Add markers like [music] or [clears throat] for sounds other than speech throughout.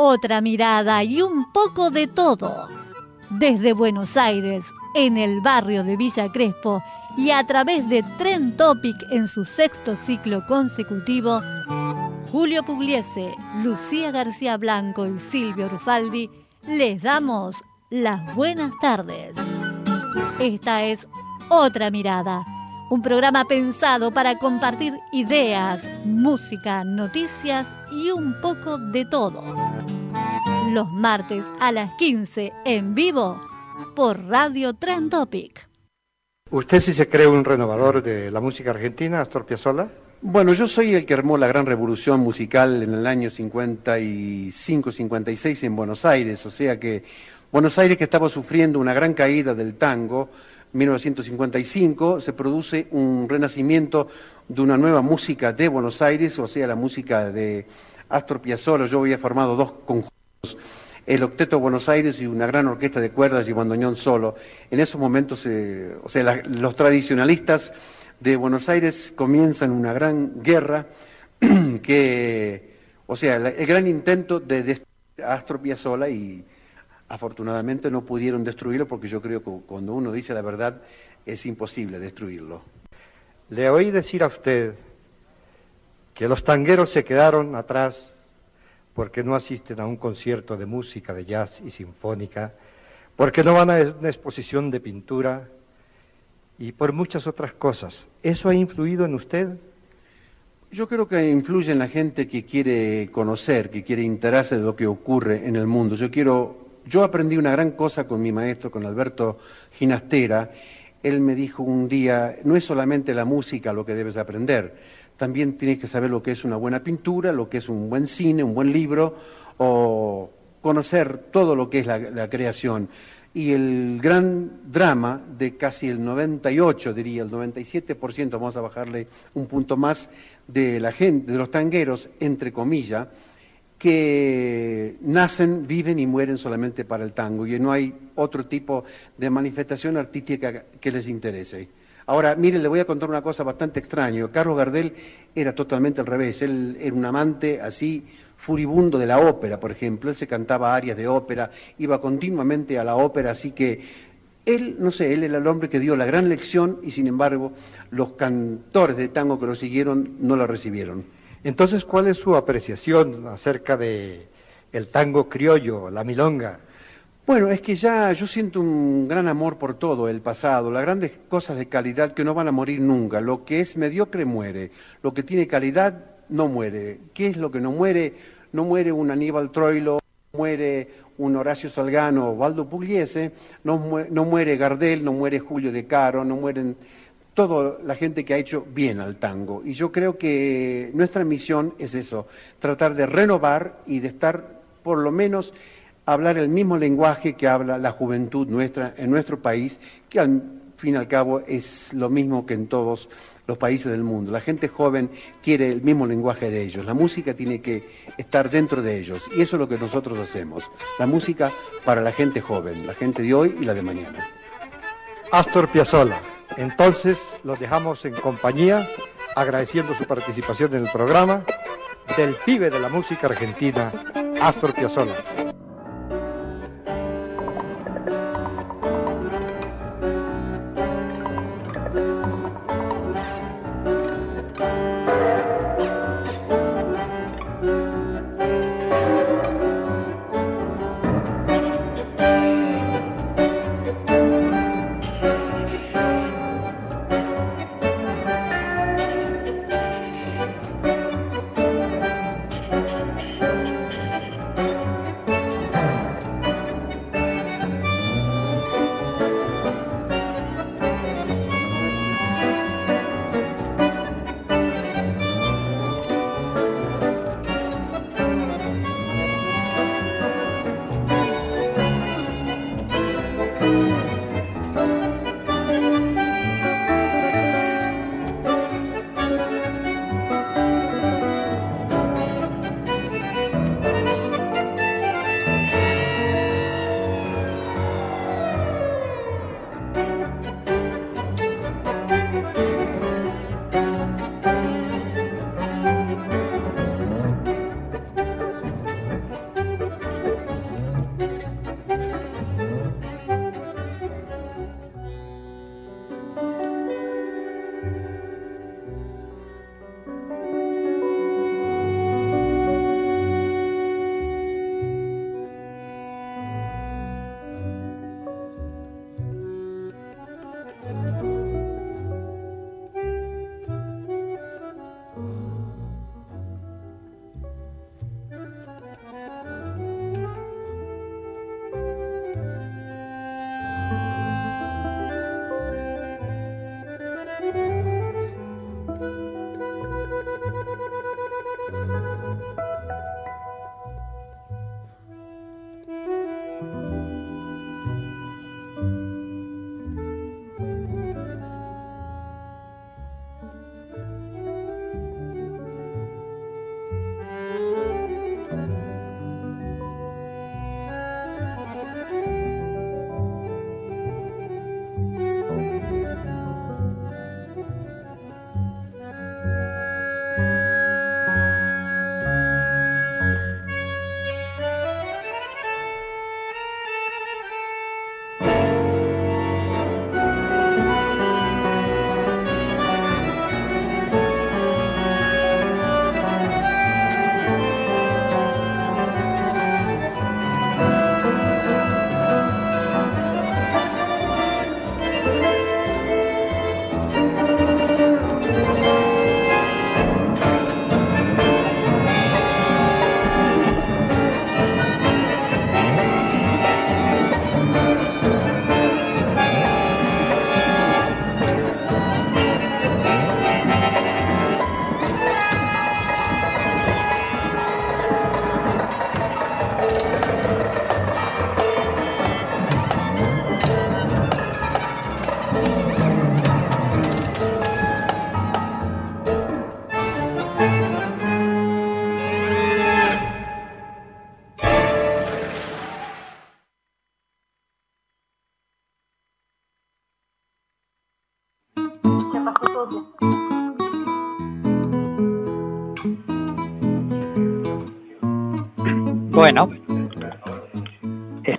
Otra mirada y un poco de todo. Desde Buenos Aires, en el barrio de Villa Crespo y a través de Tren Topic en su sexto ciclo consecutivo, Julio Pugliese, Lucía García Blanco y Silvio Rufaldi les damos las buenas tardes. Esta es Otra Mirada, un programa pensado para compartir ideas, música, noticias y un poco de todo. Los martes a las 15 en vivo por Radio Tren Topic. ¿Usted sí se cree un renovador de la música argentina, Astor Piazzolla? Bueno, yo soy el que armó la gran revolución musical en el año 55-56 en Buenos Aires, o sea que Buenos Aires que estaba sufriendo una gran caída del tango, 1955 se produce un renacimiento de una nueva música de Buenos Aires, o sea, la música de Astor Piazzolla. Yo había formado dos conjuntos el Octeto Buenos Aires y una gran orquesta de cuerdas y bandoneón solo. En esos momentos, eh, o sea, los tradicionalistas de Buenos Aires comienzan una gran guerra [clears throat] que, o sea, el gran intento de destruir a Astor Piazzolla y afortunadamente no pudieron destruirlo porque yo creo que cuando uno dice la verdad es imposible destruirlo. Le oí decir a usted que los tangueros se quedaron atrás porque no asisten a un concierto de música, de jazz y sinfónica, porque no van a una exposición de pintura y por muchas otras cosas. ¿Eso ha influido en usted? Yo creo que influye en la gente que quiere conocer, que quiere enterarse de lo que ocurre en el mundo. Yo quiero, yo aprendí una gran cosa con mi maestro, con Alberto Ginastera. Él me dijo un día, no es solamente la música lo que debes aprender, también tienes que saber lo que es una buena pintura, lo que es un buen cine, un buen libro, o conocer todo lo que es la, creación. Y el gran drama de casi el 98, diría, el 97%, vamos a bajarle un punto más, de la gente, de los tangueros, entre comillas, que nacen, viven y mueren solamente para el tango y no hay otro tipo de manifestación artística que les interese. Ahora, mire, le voy a contar una cosa bastante extraña. Carlos Gardel era totalmente al revés. Él era un amante así furibundo de la ópera, por ejemplo. Él se cantaba arias de ópera, iba continuamente a la ópera, así que él, no sé, él era el hombre que dio la gran lección y sin embargo los cantores de tango que lo siguieron no lo recibieron. Entonces, ¿cuál es su apreciación acerca de el tango criollo, la milonga? Bueno, es que ya yo siento un gran amor por todo el pasado, las grandes cosas de calidad que no van a morir nunca. Lo que es mediocre muere, lo que tiene calidad no muere. ¿Qué es lo que no muere? No muere un Aníbal Troilo, no muere un Horacio Salgano Valdo Pugliese, no, muere Gardel, no muere Julio De Caro, no mueren toda la gente que ha hecho bien al tango. Y yo creo que nuestra misión es eso, tratar de renovar y de estar por lo menos hablar el mismo lenguaje que habla la juventud nuestra en nuestro país, que al fin y al cabo es lo mismo que en todos los países del mundo. La gente joven quiere el mismo lenguaje de ellos. La música tiene que estar dentro de ellos. Y eso es lo que nosotros hacemos. La música para la gente joven, la gente de hoy y la de mañana. Astor Piazzolla. Entonces los dejamos en compañía, agradeciendo su participación en el programa, del pibe de la música argentina, Astor Piazzolla.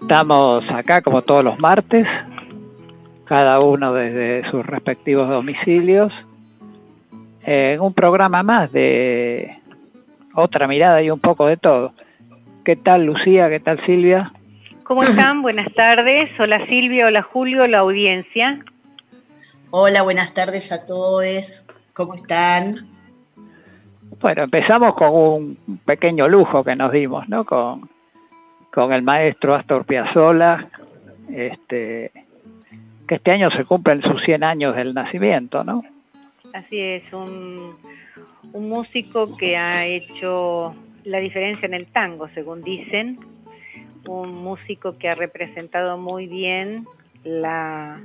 Estamos acá como todos los martes, cada uno desde sus respectivos domicilios, en un programa más de otra mirada y un poco de todo. ¿Qué tal Lucía? ¿Qué tal Silvia? ¿Cómo están? Buenas tardes. Hola Silvia, hola Julio, la audiencia. Hola, buenas tardes a todos. ¿Cómo están? Bueno, empezamos con un pequeño lujo que nos dimos, ¿no? Con, con el maestro Astor Piazzolla, este, que este año se cumplen sus 100 años del nacimiento, ¿no? Así es, un, un músico que ha hecho la diferencia en el tango, según dicen, un músico que ha representado muy bien la,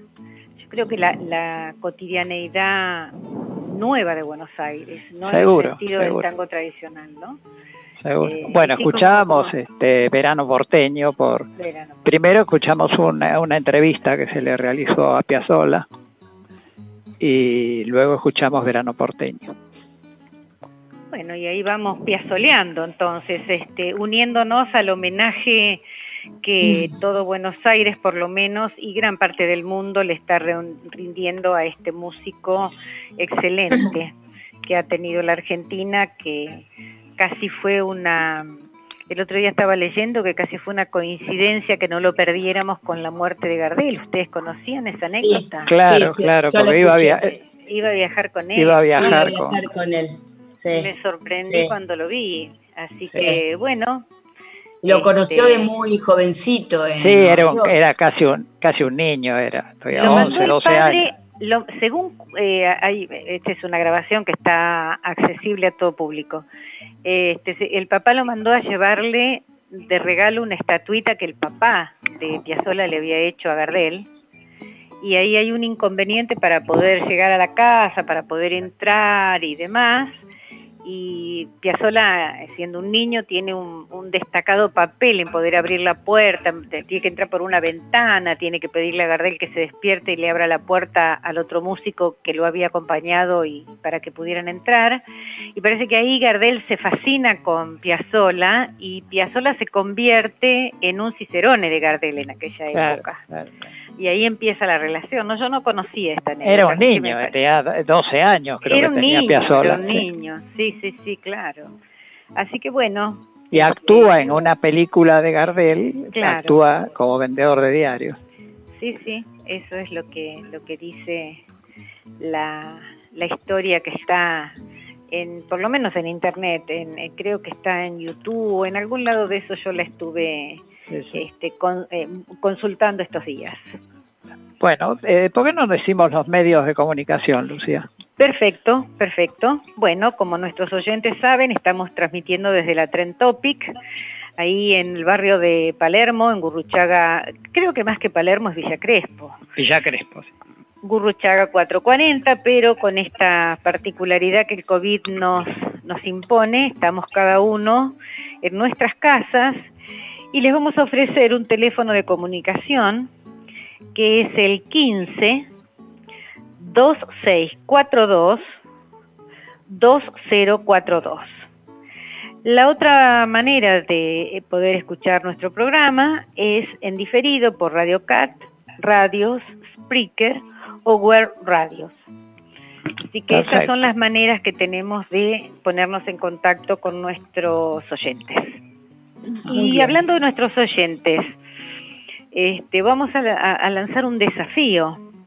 yo creo que la, la cotidianeidad nueva de Buenos Aires, no seguro, el estilo del tango tradicional, ¿no? Seguro. Eh, bueno, escuchábamos este Verano Porteño por primero escuchamos una, una entrevista que se le realizó a Piazzolla y luego escuchamos Verano Porteño. Bueno, y ahí vamos piazoleando entonces, este, uniéndonos al homenaje que todo Buenos Aires, por lo menos, y gran parte del mundo le está rindiendo a este músico excelente que ha tenido la Argentina, que casi fue una... El otro día estaba leyendo que casi fue una coincidencia que no lo perdiéramos con la muerte de Gardel. ¿Ustedes conocían esa anécdota? claro, claro, porque iba a, iba a, viajar con él. Iba a viajar, con él. Me sorprendí cuando lo vi. Así que, bueno. Lo conoció de este, muy jovencito. sí, era, era casi un casi un niño, era. 11, 12 años. según, eh, hay, esta es una grabación que está accesible a todo público. Este, el papá lo mandó a llevarle de regalo una estatuita que el papá de Piazzolla le había hecho a Gardel y ahí hay un inconveniente para poder llegar a la casa, para poder entrar y demás y Piazzola, siendo un niño, tiene un, destacado papel en poder abrir la puerta, tiene que entrar por una ventana, tiene que pedirle a Gardel que se despierte y le abra la puerta al otro músico que lo había acompañado y para que pudieran entrar. Y parece que ahí Gardel se fascina con Piazzola y Piazzola se convierte en un cicerone de Gardel en aquella época y ahí empieza la relación. No, yo no conocía esta anécdota. Era un niño, tenía 12 años, creo era que un tenía niño, Piazzolla. Era un niño, sí, sí, sí, claro. Así que bueno. Y actúa en una película de Gardel, actúa como vendedor de diarios. Sí, sí, eso es lo que lo que dice la, la historia que está en, por lo menos en internet, en, eh, creo que está en YouTube o en algún lado de eso yo la estuve este, eh, consultando estos días. Bueno, eh, ¿por qué no decimos los medios de comunicación, Lucía? Perfecto, perfecto. Bueno, como nuestros oyentes saben, estamos transmitiendo desde la Tren Topic, ahí en el barrio de Palermo, en Gurruchaga, creo que más que Palermo es Villa Crespo. Villa Crespo. Gurruchaga 440, pero con esta particularidad que el COVID nos, nos impone, estamos cada uno en nuestras casas y les vamos a ofrecer un teléfono de comunicación que es el 15 2642 2042. La otra manera de poder escuchar nuestro programa es en diferido por Radio Cat, Radios, Spreaker o Web Radios. Así que esas son las maneras que tenemos de ponernos en contacto con nuestros oyentes y hablando de nuestros oyentes, este, vamos a, lanzar un desafío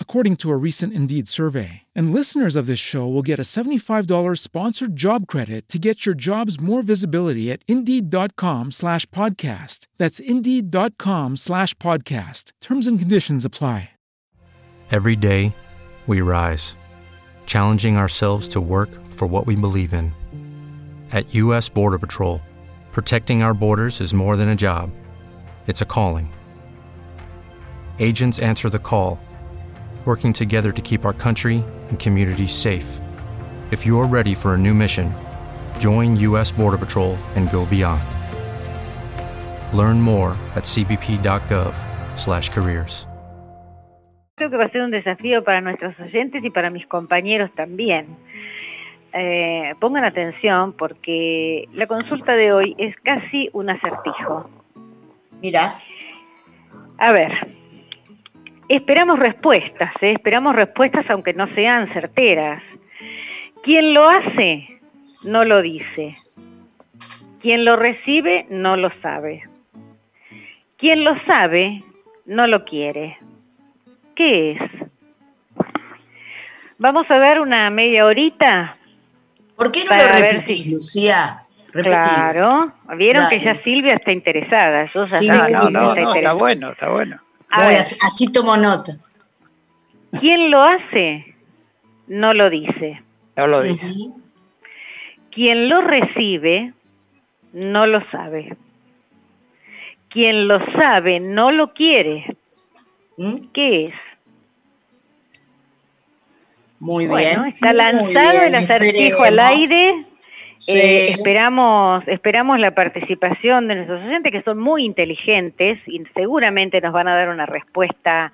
according to a recent Indeed survey. And listeners of this show will get a $75 sponsored job credit to get your jobs more visibility at Indeed.com slash podcast. That's Indeed.com slash podcast. Terms and conditions apply. Every day, we rise, challenging ourselves to work for what we believe in. At U.S. Border Patrol, protecting our borders is more than a job, it's a calling. Agents answer the call, working together to keep our country and communities safe. If you're ready for a new mission, join U.S. Border Patrol and go beyond. Learn more at cbp.gov/careers. Creo que va a ser un desafío para nuestros oyentes y para mis compañeros también. Eh, pongan atención porque la consulta de hoy es casi un acertijo. Mira. A ver, esperamos respuestas, ¿eh? esperamos respuestas aunque no sean certeras. Quien lo hace, no lo dice. Quien lo recibe, no lo sabe. Quien lo sabe, no lo quiere. ¿Qué es? Vamos a ver una media horita. ¿Por qué no lo repetís, Lucía? Repetilo. Claro, vieron Dale. que ya Silvia está interesada. Yo ya Sí, no, no, está no, Está interesada. bueno, está bueno. A Bueno, ver, así, así tomo nota. quien lo hace, no lo dice. No lo dice. Ujú. Quien lo recibe, no lo sabe. Quien lo sabe, no lo quiere. ¿Mm? ¿Qué es? Muy Bueno, bien. está lanzado bien, el acertijo al aire. Sí. Eh, esperamos, esperamos la participación de nuestros oyentes que son muy inteligentes y seguramente nos van a dar una respuesta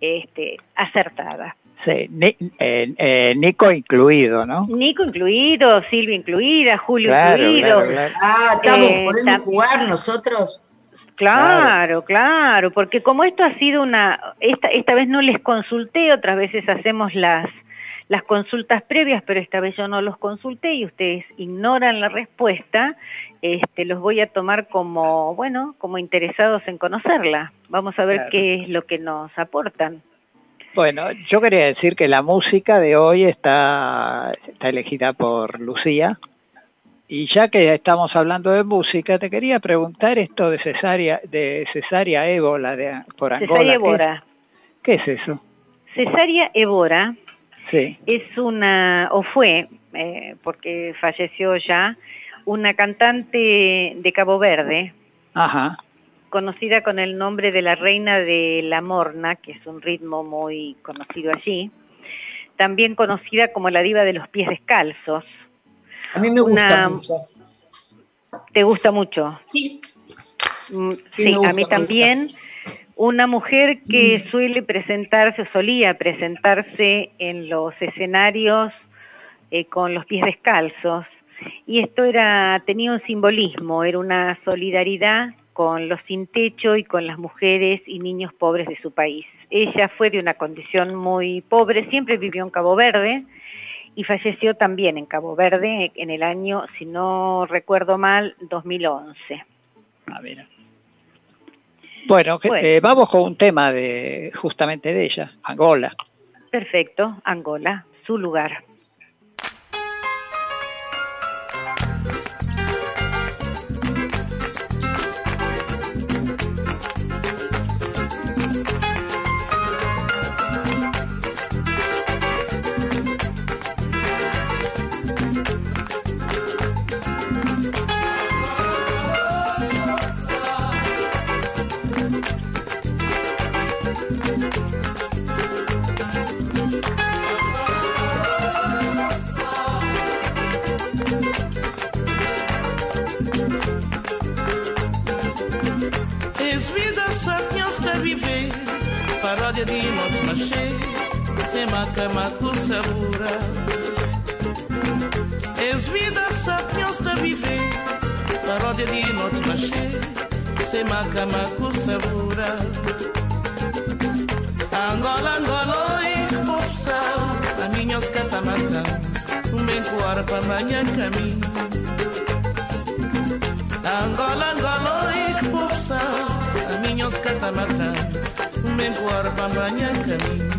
este, acertada. Sí, Ni- eh, eh, Nico incluido, ¿no? Nico incluido, Silvia incluida, Julio Claro, incluido. claro, claro. Ah, estamos, Eh, podemos jugar nosotros. Claro, claro, porque como esto ha sido una, esta, esta vez no les consulté, otras veces hacemos las, las consultas previas, pero esta vez yo no los consulté y ustedes ignoran la respuesta, este, los voy a tomar como, bueno, como interesados en conocerla. Vamos a ver Claro. qué es lo que nos aportan. Bueno, yo quería decir que la música de hoy está, está elegida por Lucía. Y ya que estamos hablando de música, te quería preguntar esto de cesárea, de cesárea ébola de, por Angola. Cesárea ¿qué-. ¿Qué, es eso? Cesárea Evora Sí. es una, o fue, eh, porque falleció ya, una cantante de Cabo Verde, Ajá. conocida con el nombre de la reina de la morna, que es un ritmo muy conocido allí, también conocida como la diva de los pies descalzos. A mí me gusta Una- mucho. ¿Te gusta mucho? Sí, Mm, Sí, Sí, me gusta, a mí también. Una mujer que suele presentarse, o solía presentarse en los escenarios eh, con los pies descalzos. Y esto era, tenía un simbolismo, era una solidaridad con los sin techo y con las mujeres y niños pobres de su país. Ella fue de una condición muy pobre, siempre vivió en Cabo Verde y falleció también en Cabo Verde en el año, si no recuerdo mal, 2011. Ah, mira. Bueno, eh, vamos con un tema de justamente de ella, Angola. Perfecto, Angola, su lugar. Parodia daraja dimo mashe sema kama kusabura es vida sapiosta vive daraja dimo mashe sema kama kusabura Angola Angola e popsa a minhas catamata um bem coar para manhã caminho Angola Angola e popsa a minhas catamata corpo banha caminho.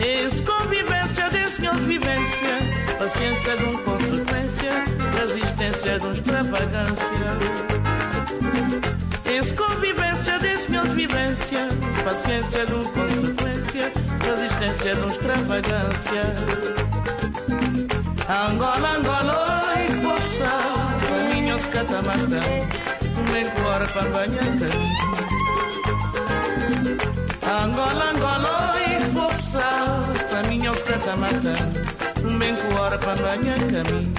Es convivência desse meus vivência, paciência de um consequência, resistência de um extravagância. Es convivência desse meus vivência, paciência de um consequência, resistência de um extravagância. Angola, Angola, e força, caminhos catamatã, bem corpo banha caminho. Angola, Angola, irmão sal, caminha aos catamata, bem com hora para banhar caminho.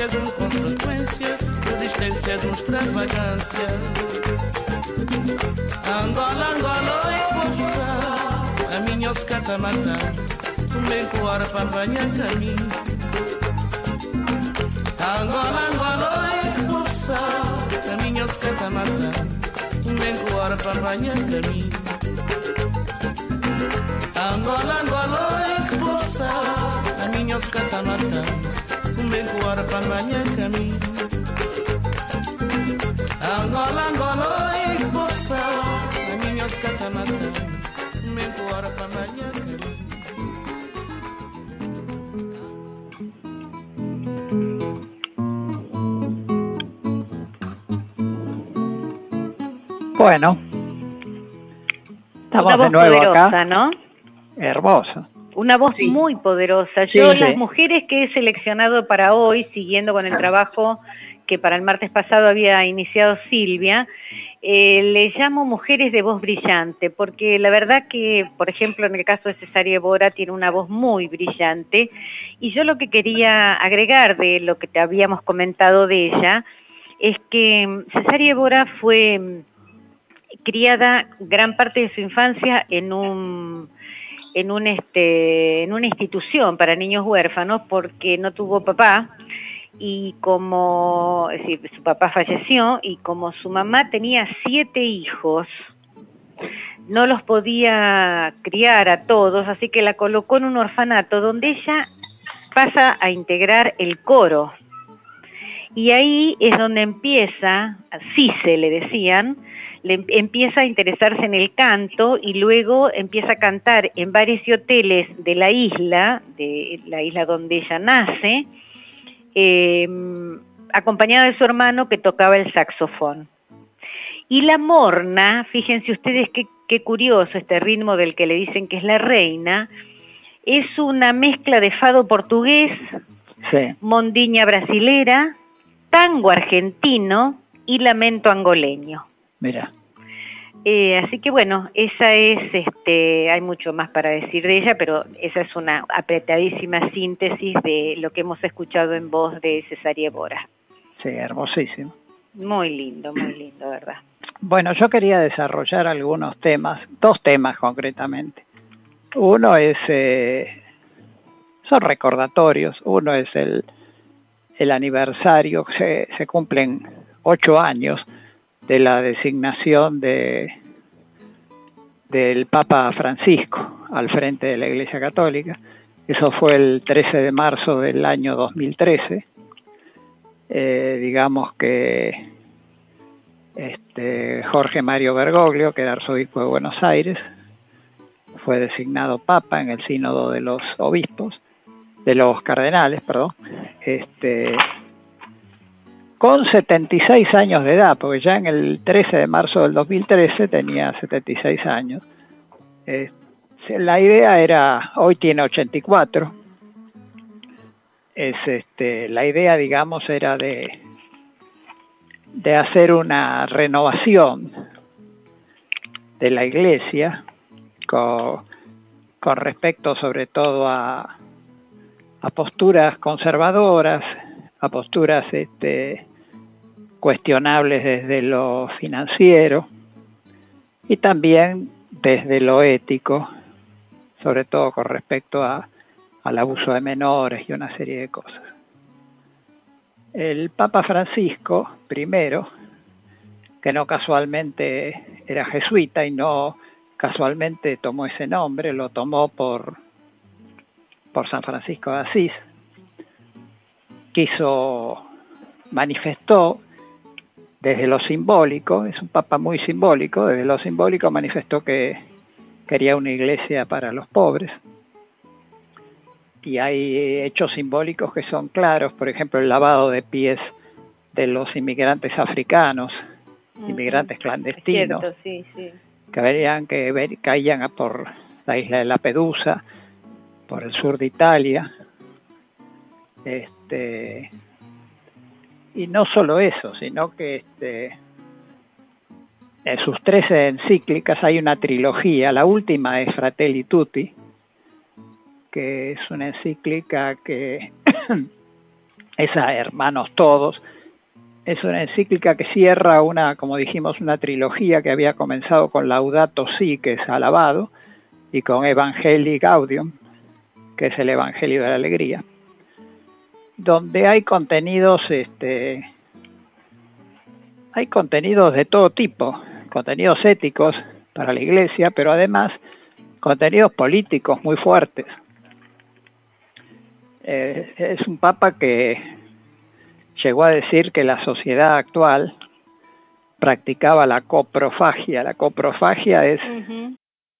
que és uma consequência resistência de uma extravagância. Angola, Angola, oi, poxa, a minha os catamata, também com hora para banhar caminho. Angola, Angola, oi, poxa, a minha os catamata, também com hora para banhar caminho. Angola, Angola, oi, poxa, a minha os catamata, Angola, Angola. Bueno, estamos Una de nuevo poderosa, acá. ¿no? Hermoso. Una voz Sí. muy poderosa. Sí. Yo, las mujeres que he seleccionado para hoy, siguiendo con el trabajo que para el martes pasado había iniciado Silvia, eh, le llamo mujeres de voz brillante, porque la verdad que, por ejemplo, en el caso de Cesaria Bora, tiene una voz muy brillante. Y yo lo que quería agregar de lo que te habíamos comentado de ella es que Cesaria Bora fue mm, criada gran parte de su infancia en un en un este en una institución para niños huérfanos porque no tuvo papá y como su papá falleció y como su mamá tenía siete hijos no los podía criar a todos así que la colocó en un orfanato donde ella pasa a integrar el coro. Y ahí es donde empieza, Cise le decían, le em- empieza a interesarse en el canto y luego empieza a cantar en bares y hoteles de la isla, de la isla donde ella nace, eh, acompañada de su hermano que tocaba el saxofón. Y la morna, fíjense ustedes qué, qué curioso este ritmo del que le dicen que es la reina, es una mezcla de fado portugués, Sí. mondiña brasilera, tango argentino y lamento angoleño. Mira. Eh, así que bueno, esa es, este, hay mucho más para decir de ella, pero esa es una apretadísima síntesis de lo que hemos escuchado en voz de Cesaria Bora. Sí, hermosísimo. Muy lindo, muy lindo, ¿verdad? Bueno, yo quería desarrollar algunos temas, dos temas concretamente. Uno es, eh, son recordatorios, uno es el, el aniversario, se, se cumplen ocho años de la designación de del Papa Francisco al frente de la Iglesia Católica. Eso fue el 13 de marzo del año 2013. Eh, digamos que este, Jorge Mario Bergoglio, que era arzobispo de Buenos Aires, fue designado papa en el sínodo de los obispos de los cardenales, perdón, este, con 76 años de edad, porque ya en el 13 de marzo del 2013 tenía 76 años. Eh, la idea era, hoy tiene 84, es este, la idea, digamos, era de, de hacer una renovación de la iglesia con, con respecto sobre todo a, a posturas conservadoras, a posturas este, cuestionables desde lo financiero y también desde lo ético, sobre todo con respecto a, al abuso de menores y una serie de cosas. El Papa Francisco, primero, que no casualmente era jesuita y no casualmente tomó ese nombre, lo tomó por por San Francisco de Asís, quiso, manifestó desde lo simbólico, es un papa muy simbólico, desde lo simbólico manifestó que quería una iglesia para los pobres. Y hay hechos simbólicos que son claros, por ejemplo, el lavado de pies de los inmigrantes africanos, inmigrantes clandestinos, que verían que caían por la isla de La Pedusa, por el sur de Italia. Este, y no solo eso, sino que este, en sus 13 encíclicas hay una trilogía, la última es Fratelli Tutti, que es una encíclica que [clears throat] es a hermanos todos, es una encíclica que cierra una, como dijimos, una trilogía que había comenzado con Laudato Si, que es alabado, y con Evangelii Gaudium, que es el Evangelio de la Alegría, donde hay contenidos, este, hay contenidos de todo tipo, contenidos éticos para la Iglesia, pero además contenidos políticos muy fuertes. Eh, es un papa que llegó a decir que la sociedad actual practicaba la coprofagia. La coprofagia es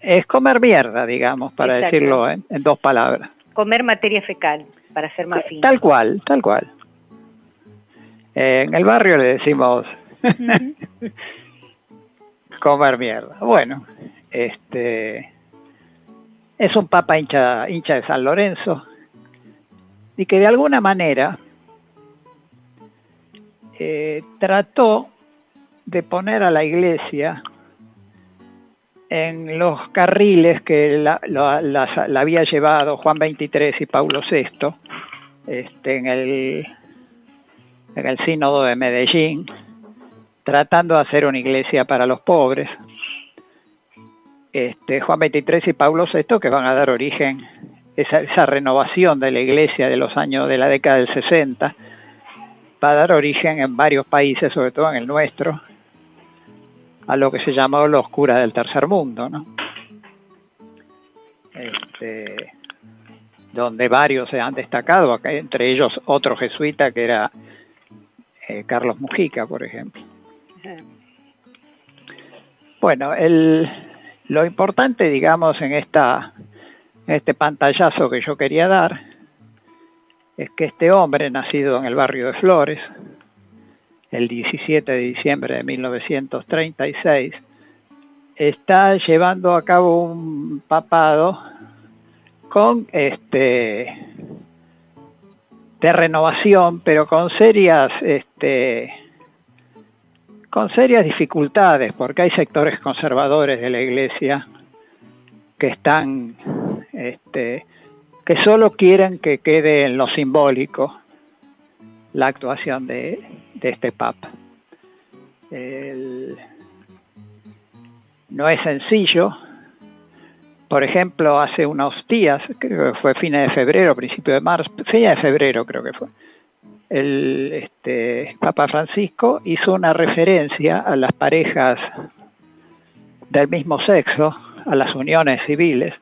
Es comer mierda, digamos, para Exacto. decirlo en, en dos palabras. Comer materia fecal, para ser más fino. Tal cual, tal cual. Eh, en el barrio le decimos [laughs] comer mierda. Bueno, este es un papa hincha, hincha de San Lorenzo y que de alguna manera eh, trató de poner a la iglesia en los carriles que la, la- había llevado Juan XXIII y Paulo VI este, en, el, en el sínodo de Medellín, tratando de hacer una iglesia para los pobres. Este, Juan XXIII y Paulo VI que van a dar origen, esa, esa renovación de la iglesia de los años de la década del 60, va a dar origen en varios países, sobre todo en el nuestro, a lo que se llamó los curas del tercer mundo, ¿no? Este, donde varios se han destacado, entre ellos otro jesuita que era eh, Carlos Mujica, por ejemplo. Bueno, el, lo importante, digamos, en, esta, en este pantallazo que yo quería dar es que este hombre, nacido en el barrio de Flores, el 17 de diciembre de 1936, está llevando a cabo un papado con este de renovación, pero con serias este con serias dificultades, porque hay sectores conservadores de la iglesia que están este que solo quieren que quede en lo simbólico la actuación de, de este. El, no es sencillo. Por ejemplo, hace unos días, creo que fue fines de febrero, principio de marzo, fines de febrero creo que fue, el este, Papa Francisco hizo una referencia a las parejas del mismo sexo, a las uniones civiles,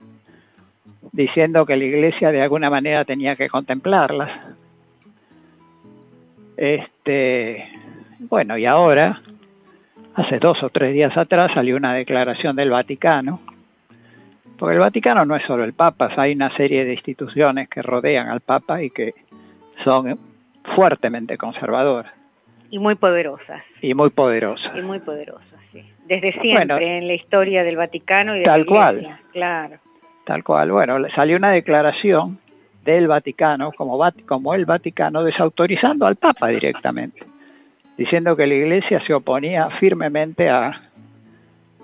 diciendo que la Iglesia de alguna manera tenía que contemplarlas. Este, bueno, y ahora hace dos o tres días atrás salió una declaración del Vaticano, porque el Vaticano no es solo el Papa, hay una serie de instituciones que rodean al Papa y que son fuertemente conservadoras. Y muy poderosas. Y muy poderosas. Y muy poderosas, sí. Desde siempre en la historia del Vaticano y de tal la Iglesia, cual. Claro. Tal cual. Bueno, salió una declaración del Vaticano, como, como el Vaticano, desautorizando al Papa directamente diciendo que la Iglesia se oponía firmemente a,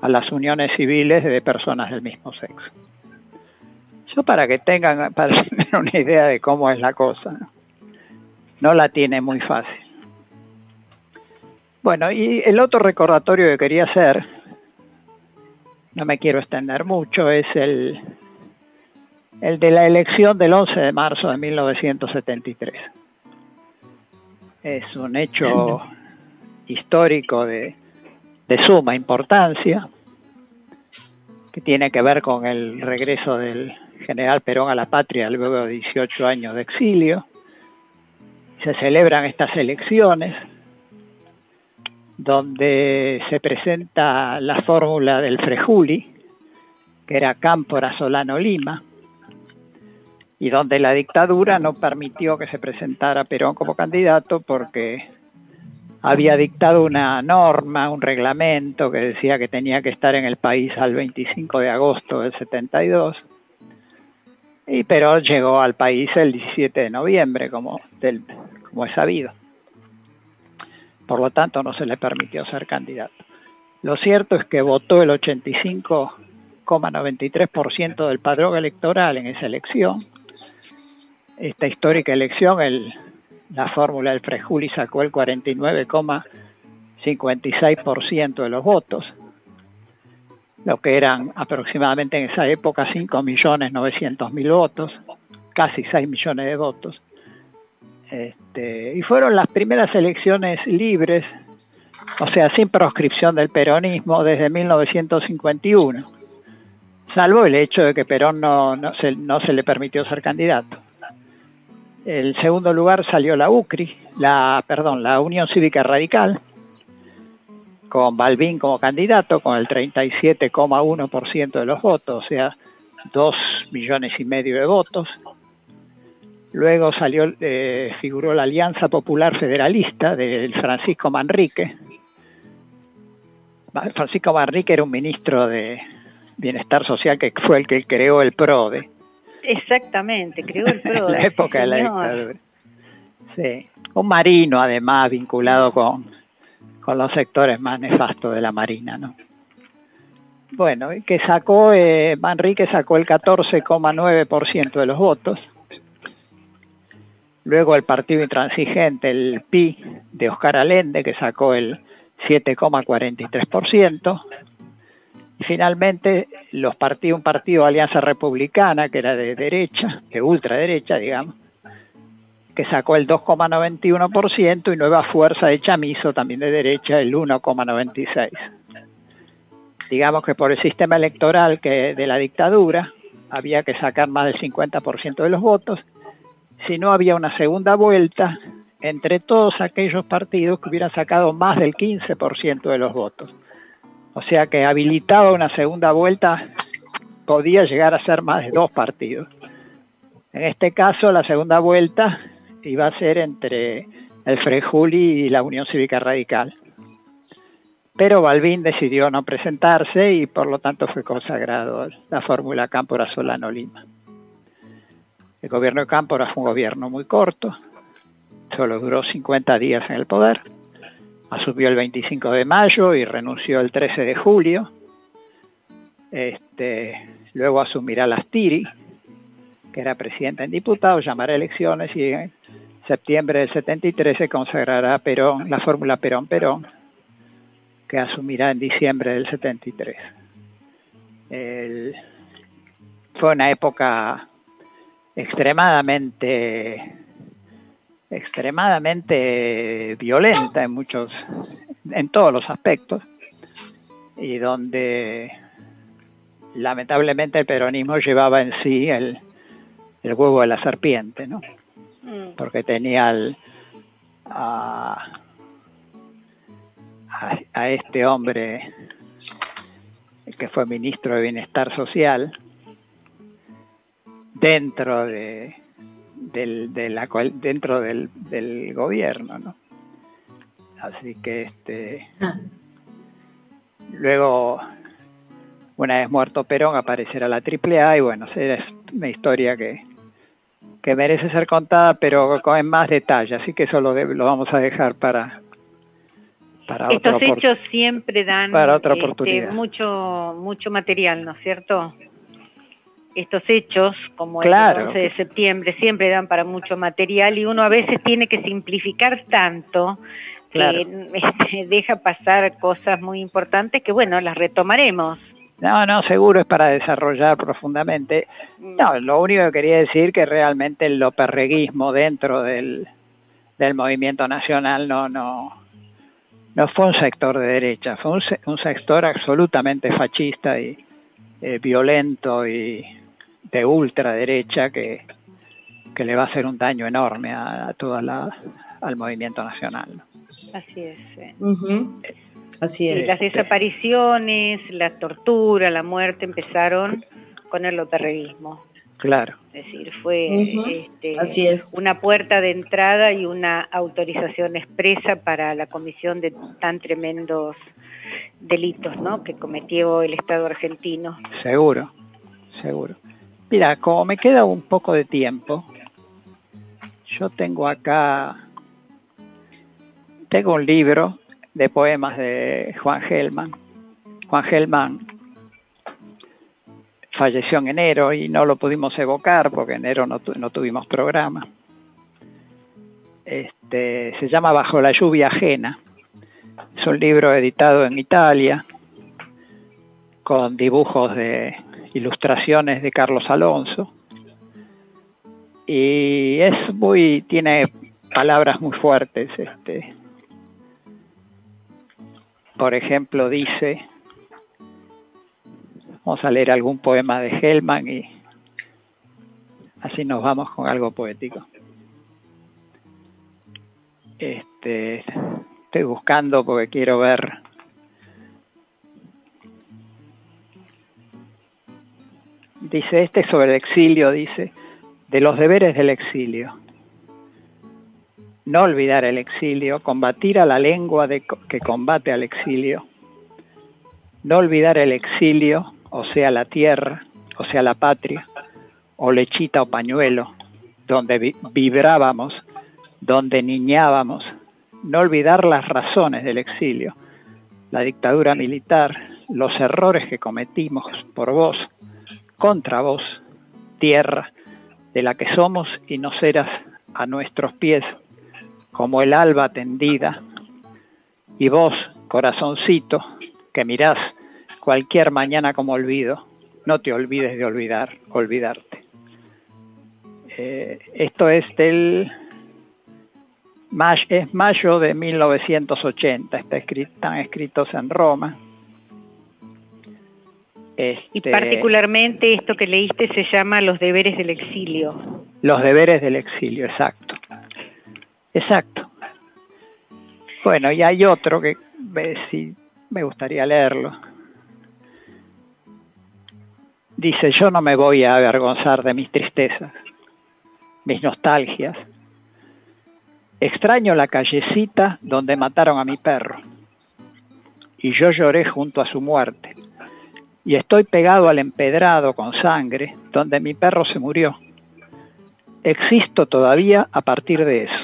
las uniones civiles de personas del mismo sexo. Yo para que tengan para [laughs] tener una idea de cómo es la cosa, no la tiene muy fácil. Bueno, y el otro recordatorio que quería hacer, no me quiero extender mucho, es el, el de la elección del 11 de marzo de 1973. Es un hecho histórico de, suma importancia, que tiene que ver con el regreso del general Perón a la patria luego de 18 años de exilio. Se celebran estas elecciones donde se presenta la fórmula del Frejuli, que era Cámpora Solano Lima, y donde la dictadura no permitió que se presentara Perón como candidato porque había dictado una norma, un reglamento que decía que tenía que estar en el país al 25 de agosto del 72. Y Perón llegó al país el 17 de noviembre, como, del, como es sabido. Por lo tanto, no se le permitió ser candidato. Lo cierto es que votó el 85,93% del padrón electoral en esa elección. Esta histórica elección, el la fórmula del Frejuli sacó el 49,56% de los votos, lo que eran aproximadamente en esa época 5.900.000 votos, casi 6 millones de votos. Este, y fueron las primeras elecciones libres, o sea, sin proscripción del peronismo desde 1951, salvo el hecho de que Perón no, no, se, no se le permitió ser candidato. El segundo lugar salió la UCRI, la, perdón, la Unión Cívica Radical, con Balbín como candidato, con el 37,1% de los votos, o sea, dos millones y medio de votos. Luego salió, eh, figuró la Alianza Popular Federalista del Francisco Manrique. Francisco Manrique era un ministro de Bienestar Social que fue el que creó el PRODE Exactamente, creó el [laughs] PRO. la época de la dictadura. Sí, un marino además vinculado con, con los sectores más nefastos de la Marina, ¿no? Bueno, que sacó, eh, Manrique sacó el 14,9% de los votos. Luego el partido intransigente, el PI de Oscar Allende, que sacó el 7,43%. Finalmente, los partidos, un partido Alianza Republicana, que era de derecha, de ultraderecha, digamos, que sacó el 2,91% y Nueva Fuerza de Chamizo, también de derecha, el 1,96%. Digamos que por el sistema electoral que de la dictadura, había que sacar más del 50% de los votos, si no había una segunda vuelta entre todos aquellos partidos que hubieran sacado más del 15% de los votos. O sea que habilitaba una segunda vuelta podía llegar a ser más de dos partidos. En este caso, la segunda vuelta iba a ser entre el Frejuli y la Unión Cívica Radical. Pero Balbín decidió no presentarse y por lo tanto fue consagrado la fórmula Cámpora Solano Lima. El gobierno de Cámpora fue un gobierno muy corto, solo duró 50 días en el poder, asumió el 25 de mayo y renunció el 13 de julio. Este, luego asumirá Lastiri, que era presidenta en diputados, llamará elecciones y en septiembre del 73 se consagrará Perón, la fórmula Perón-Perón, que asumirá en diciembre del 73. fue una época extremadamente extremadamente violenta en muchos en todos los aspectos y donde lamentablemente el peronismo llevaba en sí el, huevo de la serpiente, ¿no? Mm. Porque tenía a, a, este hombre que fue ministro de Bienestar Social dentro de, del, de la, dentro del, del gobierno, ¿no? Así que este luego una vez muerto Perón aparecerá la AAA y bueno, es una historia que, que merece ser contada pero con más detalle, así que eso lo, lo vamos a dejar para, para Estos hechos siempre dan para otra este, mucho, mucho material, ¿no es cierto? Estos hechos, como el 11 de septiembre, siempre dan para mucho material y uno a veces tiene que simplificar tanto que [laughs] este, deja pasar cosas muy importantes que, bueno, las retomaremos. No, no, seguro es para desarrollar profundamente. Mm. No, lo único que quería decir que realmente el loperreguismo dentro del, movimiento nacional no, no, no fue un sector de derecha, fue un, sector absolutamente fascista y eh, violento y de ultraderecha que, que le va a hacer un daño enorme a, toda la, al movimiento nacional. Así es. Así es. las desapariciones, la tortura, la muerte empezaron con el loperreguismo. Claro. Es decir, fue este, Así es. una puerta de entrada y una autorización expresa para la comisión de tan tremendos delitos ¿no? que cometió el Estado argentino. Seguro, seguro. Mira, como me queda un poco de tiempo, yo tengo acá, tengo un libro de poemas de Juan Gelman. Juan Gelman falleció en enero y no lo pudimos evocar porque en enero no, tuvimos programa. Este, se llama Bajo la lluvia ajena. Es un libro editado en Italia con dibujos de ilustraciones de Carlos Alonso. Y es muy, tiene palabras muy fuertes, este, por ejemplo, dice, vamos a leer algún poema de Hellman y así nos vamos con algo poético. Este, estoy buscando porque quiero ver. Dice, este sobre el exilio, dice, de los deberes del exilio. No olvidar el exilio, combatir a la lengua de, que combate al exilio, no olvidar el exilio, o sea la tierra, o sea la patria, o lechita o pañuelo, donde vibrábamos, donde niñábamos, no olvidar las razones del exilio, la dictadura militar, los errores que cometimos por vos, contra vos, tierra, de la que somos y no serás a nuestros pies, como el alba tendida, y vos, corazoncito, que mirás cualquier mañana como olvido, no te olvides de olvidar, olvidarte. Eh, esto es del es mayo de 1980, está escrito, están escritos en Roma. Y Este, particularmente esto que leíste se llama Los deberes del exilio. Los deberes del exilio, exacto. Exacto. Bueno, y hay otro que si me gustaría leerlo. Dice, yo no me voy a avergonzar de mis tristezas, mis nostalgias. Extraño la callecita donde mataron a mi perro. Y yo lloré junto a su muerte. Y estoy pegado al empedrado con sangre donde mi perro se murió. Existo todavía a partir de eso.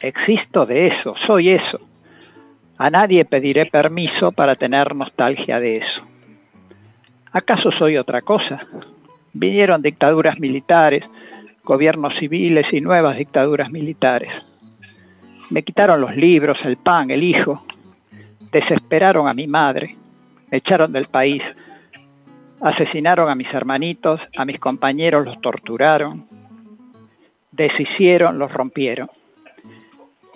Existo de eso, soy eso. A nadie pediré permiso para tener nostalgia de eso. ¿Acaso soy otra cosa? Vinieron dictaduras militares, gobiernos civiles y nuevas dictaduras militares. Me quitaron los libros, el pan, el hijo. Desesperaron a mi madre. Me echaron del país. Asesinaron a mis hermanitos, a mis compañeros los torturaron. Deshicieron, los rompieron.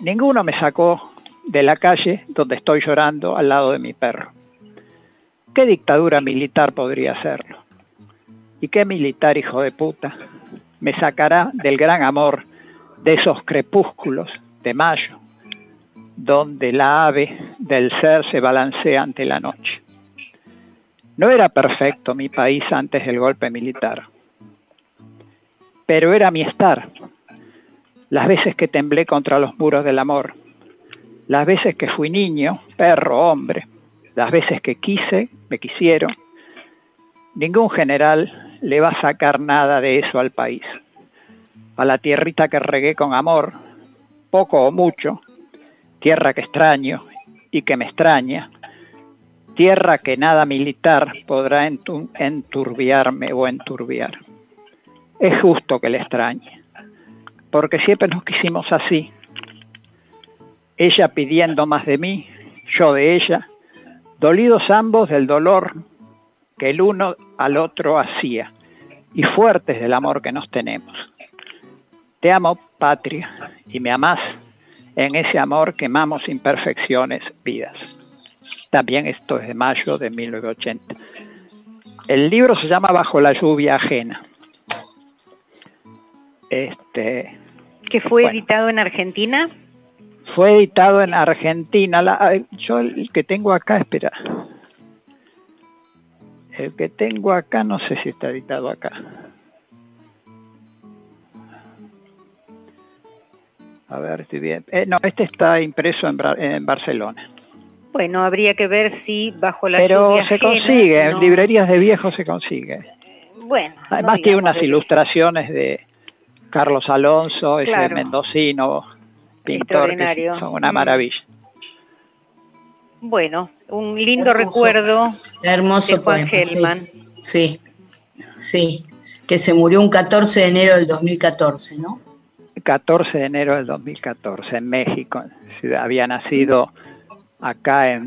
Ninguno me sacó de la calle donde estoy llorando al lado de mi perro. ¿Qué dictadura militar podría hacerlo? ¿Y qué militar hijo de puta me sacará del gran amor de esos crepúsculos de mayo, donde la ave del ser se balancea ante la noche? No era perfecto mi país antes del golpe militar, pero era mi estar, las veces que temblé contra los muros del amor, las veces que fui niño, perro, hombre, las veces que quise, me quisieron. Ningún general le va a sacar nada de eso al país. A la tierrita que regué con amor, poco o mucho, tierra que extraño y que me extraña, tierra que nada militar podrá entu- enturbiarme o enturbiar. Es justo que le extrañe porque siempre nos quisimos así. Ella pidiendo más de mí, yo de ella, dolidos ambos del dolor que el uno al otro hacía y fuertes del amor que nos tenemos. Te amo, patria, y me amás. En ese amor quemamos imperfecciones, vidas. También esto es de mayo de 1980. El libro se llama Bajo la lluvia ajena. Este, ¿Que fue Bueno. editado en Argentina? Fue editado en Argentina. La- yo el que tengo acá, espera. El que tengo acá, no sé si está editado acá. A ver, estoy bien. Eh, no, este está impreso en, Bra- en Barcelona. Bueno, habría que ver si bajo la Pero se consigue, en no- librerías de viejos se consigue. Bueno, no Además tiene unas ilustraciones de Carlos Alonso, ese Claro. mendocino, pintor, que son una maravilla. Bueno, un lindo Hermoso. recuerdo Hermoso de Juan poema, sí. Gelman. Sí, sí, que se murió un 14 de enero del 2014, ¿no? 14 de enero del 2014 en México. Había nacido acá en,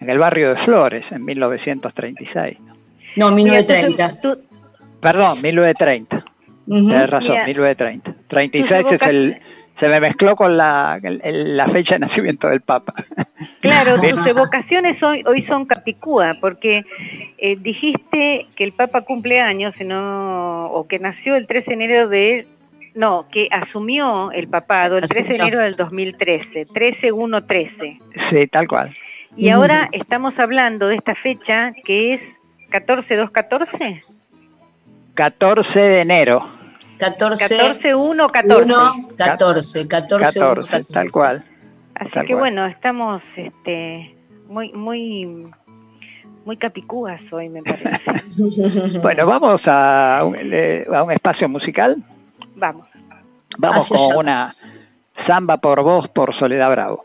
en el barrio de Flores en 1936. No, Mira, 1930. tú- tú- Perdón, 1930. Ujú. Tienes razón, Mira, 1930. 36 tus es el... Se me mezcló con la, el- la fecha de nacimiento del Papa. Claro, [laughs] tus evocaciones hoy, hoy son capicúa, porque eh, dijiste que el Papa cumple años, si no- o que nació el 13 de enero de No, que asumió el papado el 13 de enero del 2013, 13-1-13. Sí, tal cual. Y ahora estamos hablando de esta fecha que es 14-2-14. 14 de enero. 14, 14-1, 14. 1, 14, 14, 1, 14. tal cual. Así Tal que cual. bueno, estamos este, muy, muy, muy capicúas hoy, me parece. [laughs] Bueno, vamos a un, a un espacio musical. Vamos. Vamos Hacia con allá. una samba por voz por Soledad Bravo.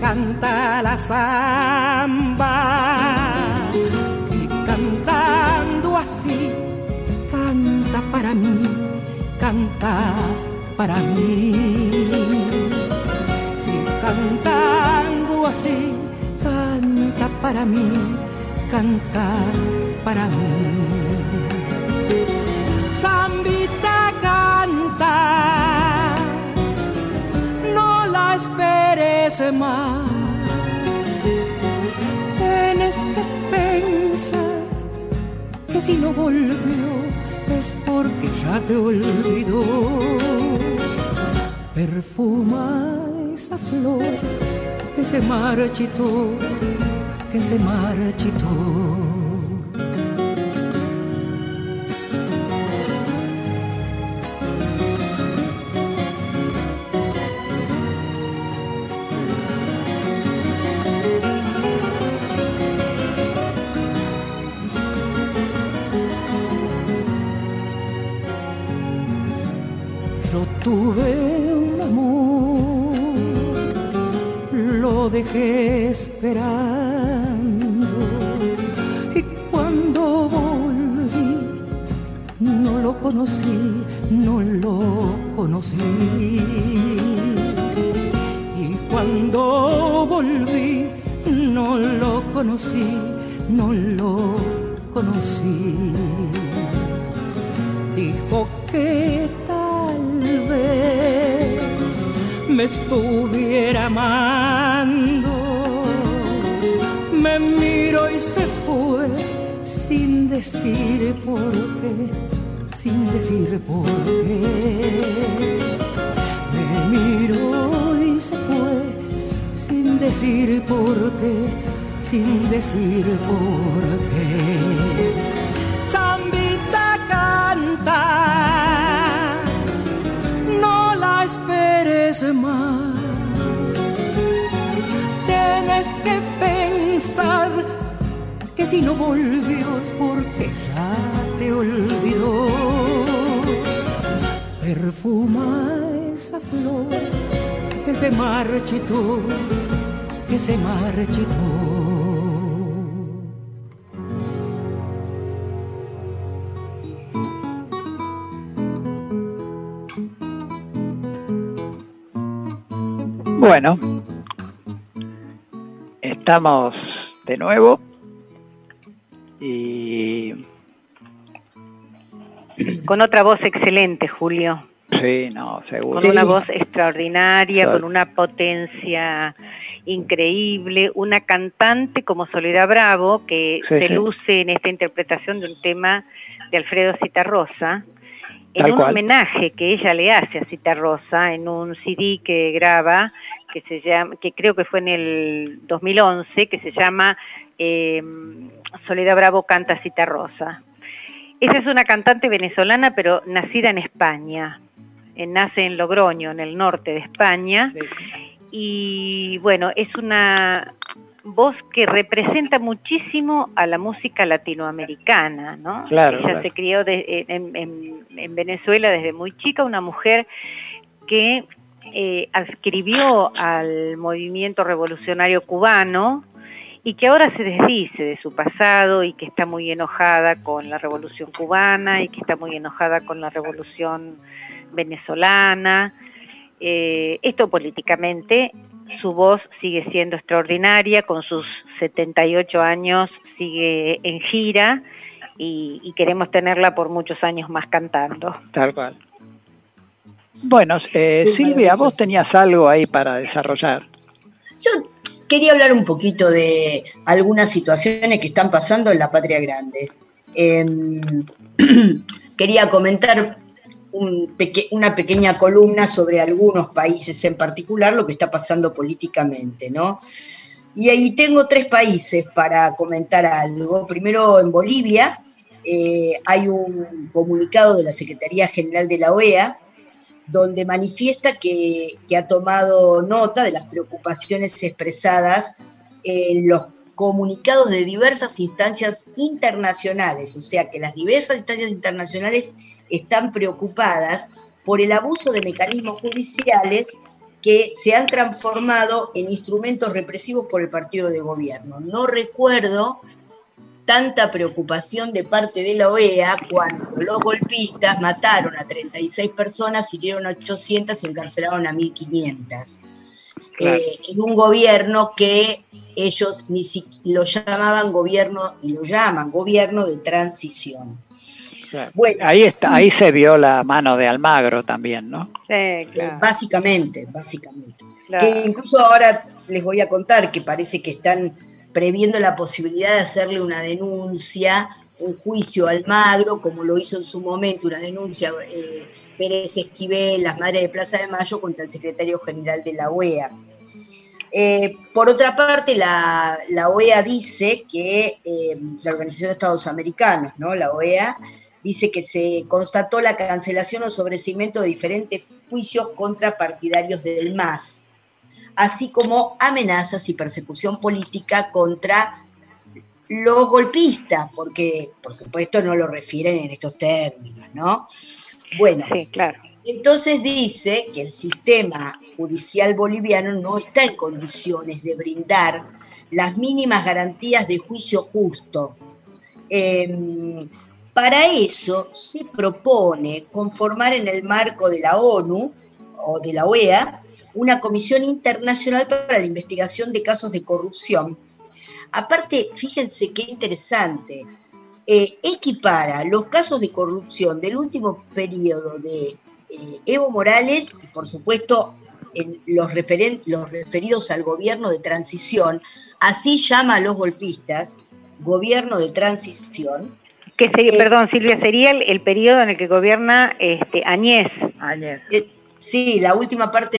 canta la samba. Y cantando así, canta para mí, canta para mí. Y cantando así, canta para mí, canta para mí. Zambita canta, esperes más. Tienes que pensar que si no volvió es porque ya te olvidó. Perfuma esa flor que se marchitó, que se marchitó. esperar. Estamos de nuevo y Con otra voz excelente, Julio. sí, no, seguro. Con una voz extraordinaria, Claro. con una potencia increíble, una cantante como Soledad Bravo, que Sí, se sí. luce en esta interpretación de un tema de Alfredo Citarrosa, en Tal un cual. homenaje que ella le hace a Citarrosa en un CD que graba, que se llama, que creo que fue en el 2011, que se llama eh, Soledad Bravo canta Citarrosa. Ella es una cantante venezolana, pero nacida en España. Eh, nace en Logroño, en el norte de España. Y bueno, es una voz que representa muchísimo a la música latinoamericana, ¿no? Claro, Ella se crió en, en, Venezuela desde muy chica, una mujer que eh, adscribió al movimiento revolucionario cubano y que ahora se desdice de su pasado y que está muy enojada con la revolución cubana y que está muy enojada con la revolución venezolana. Eh, esto políticamente, su voz sigue siendo extraordinaria, con sus 78 años sigue en gira y, queremos tenerla por muchos años más cantando. Tal cual. Bueno, eh, Silvia, vos tenías algo ahí para desarrollar. Yo quería hablar un poquito de algunas situaciones que están pasando en la Patria Grande. Em, [clears throat] quería comentar una pequeña columna sobre algunos países en particular, lo que está pasando políticamente, ¿no? Y ahí tengo tres países para comentar algo. Primero, en Bolivia eh, hay un comunicado de la Secretaría General de la OEA donde manifiesta que, ha tomado nota de las preocupaciones expresadas en los comunicados de diversas instancias internacionales, o sea que las diversas instancias internacionales están preocupadas por el abuso de mecanismos judiciales que se han transformado en instrumentos represivos por el partido de gobierno. No recuerdo tanta preocupación de parte de la OEA cuando los golpistas mataron a 36 personas, hirieron a 800 y encarcelaron a 1.500. Eh, en un gobierno que ellos ni lo llamaban gobierno y lo llaman gobierno de transición. Bueno, ahí está, ahí se vio la mano de Almagro también, ¿no? Sí, eh, claro. básicamente, básicamente. Que incluso ahora les voy a contar que parece que están previendo la posibilidad de hacerle una denuncia, un juicio al Magro, como lo hizo en su momento una denuncia eh, Pérez Esquivel, las Madres de Plaza de Mayo, contra el secretario general de la OEA. Eh, por otra parte, la, OEA dice que eh, la Organización de Estados Americanos, ¿no? la OEA, dice que se constató la cancelación o sobrecimiento de diferentes juicios contra partidarios del MAS así como amenazas y persecución política contra los golpistas, porque por supuesto no lo refieren en estos términos, ¿no? Bueno, claro. Entonces dice que el sistema judicial boliviano no está en condiciones de brindar las mínimas garantías de juicio justo. Em, para eso se propone conformar en el marco de la ONU o de la OEA una comisión internacional para la investigación de casos de corrupción. Aparte, fíjense qué interesante, eh, equipara los casos de corrupción del último periodo de eh, Evo Morales y por supuesto los, los referidos al gobierno de transición, así llama a los golpistas, gobierno de transición. Que sería, perdón, Silvia, sería el, periodo en el que gobierna este, Añez. Añez. Eh, sí, la última parte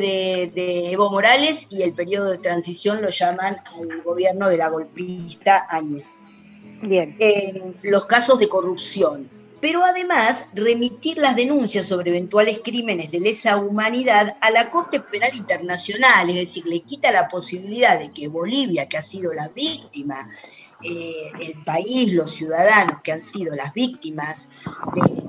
De, Evo Morales y el periodo de transición lo llaman al gobierno de la golpista Áñez. Bien. los casos de corrupción. Pero además remitir las denuncias sobre eventuales crímenes de lesa humanidad a la Corte Penal Internacional, es decir, le quita la posibilidad de que Bolivia, que ha sido la víctima, eh, el país, los ciudadanos que han sido las víctimas de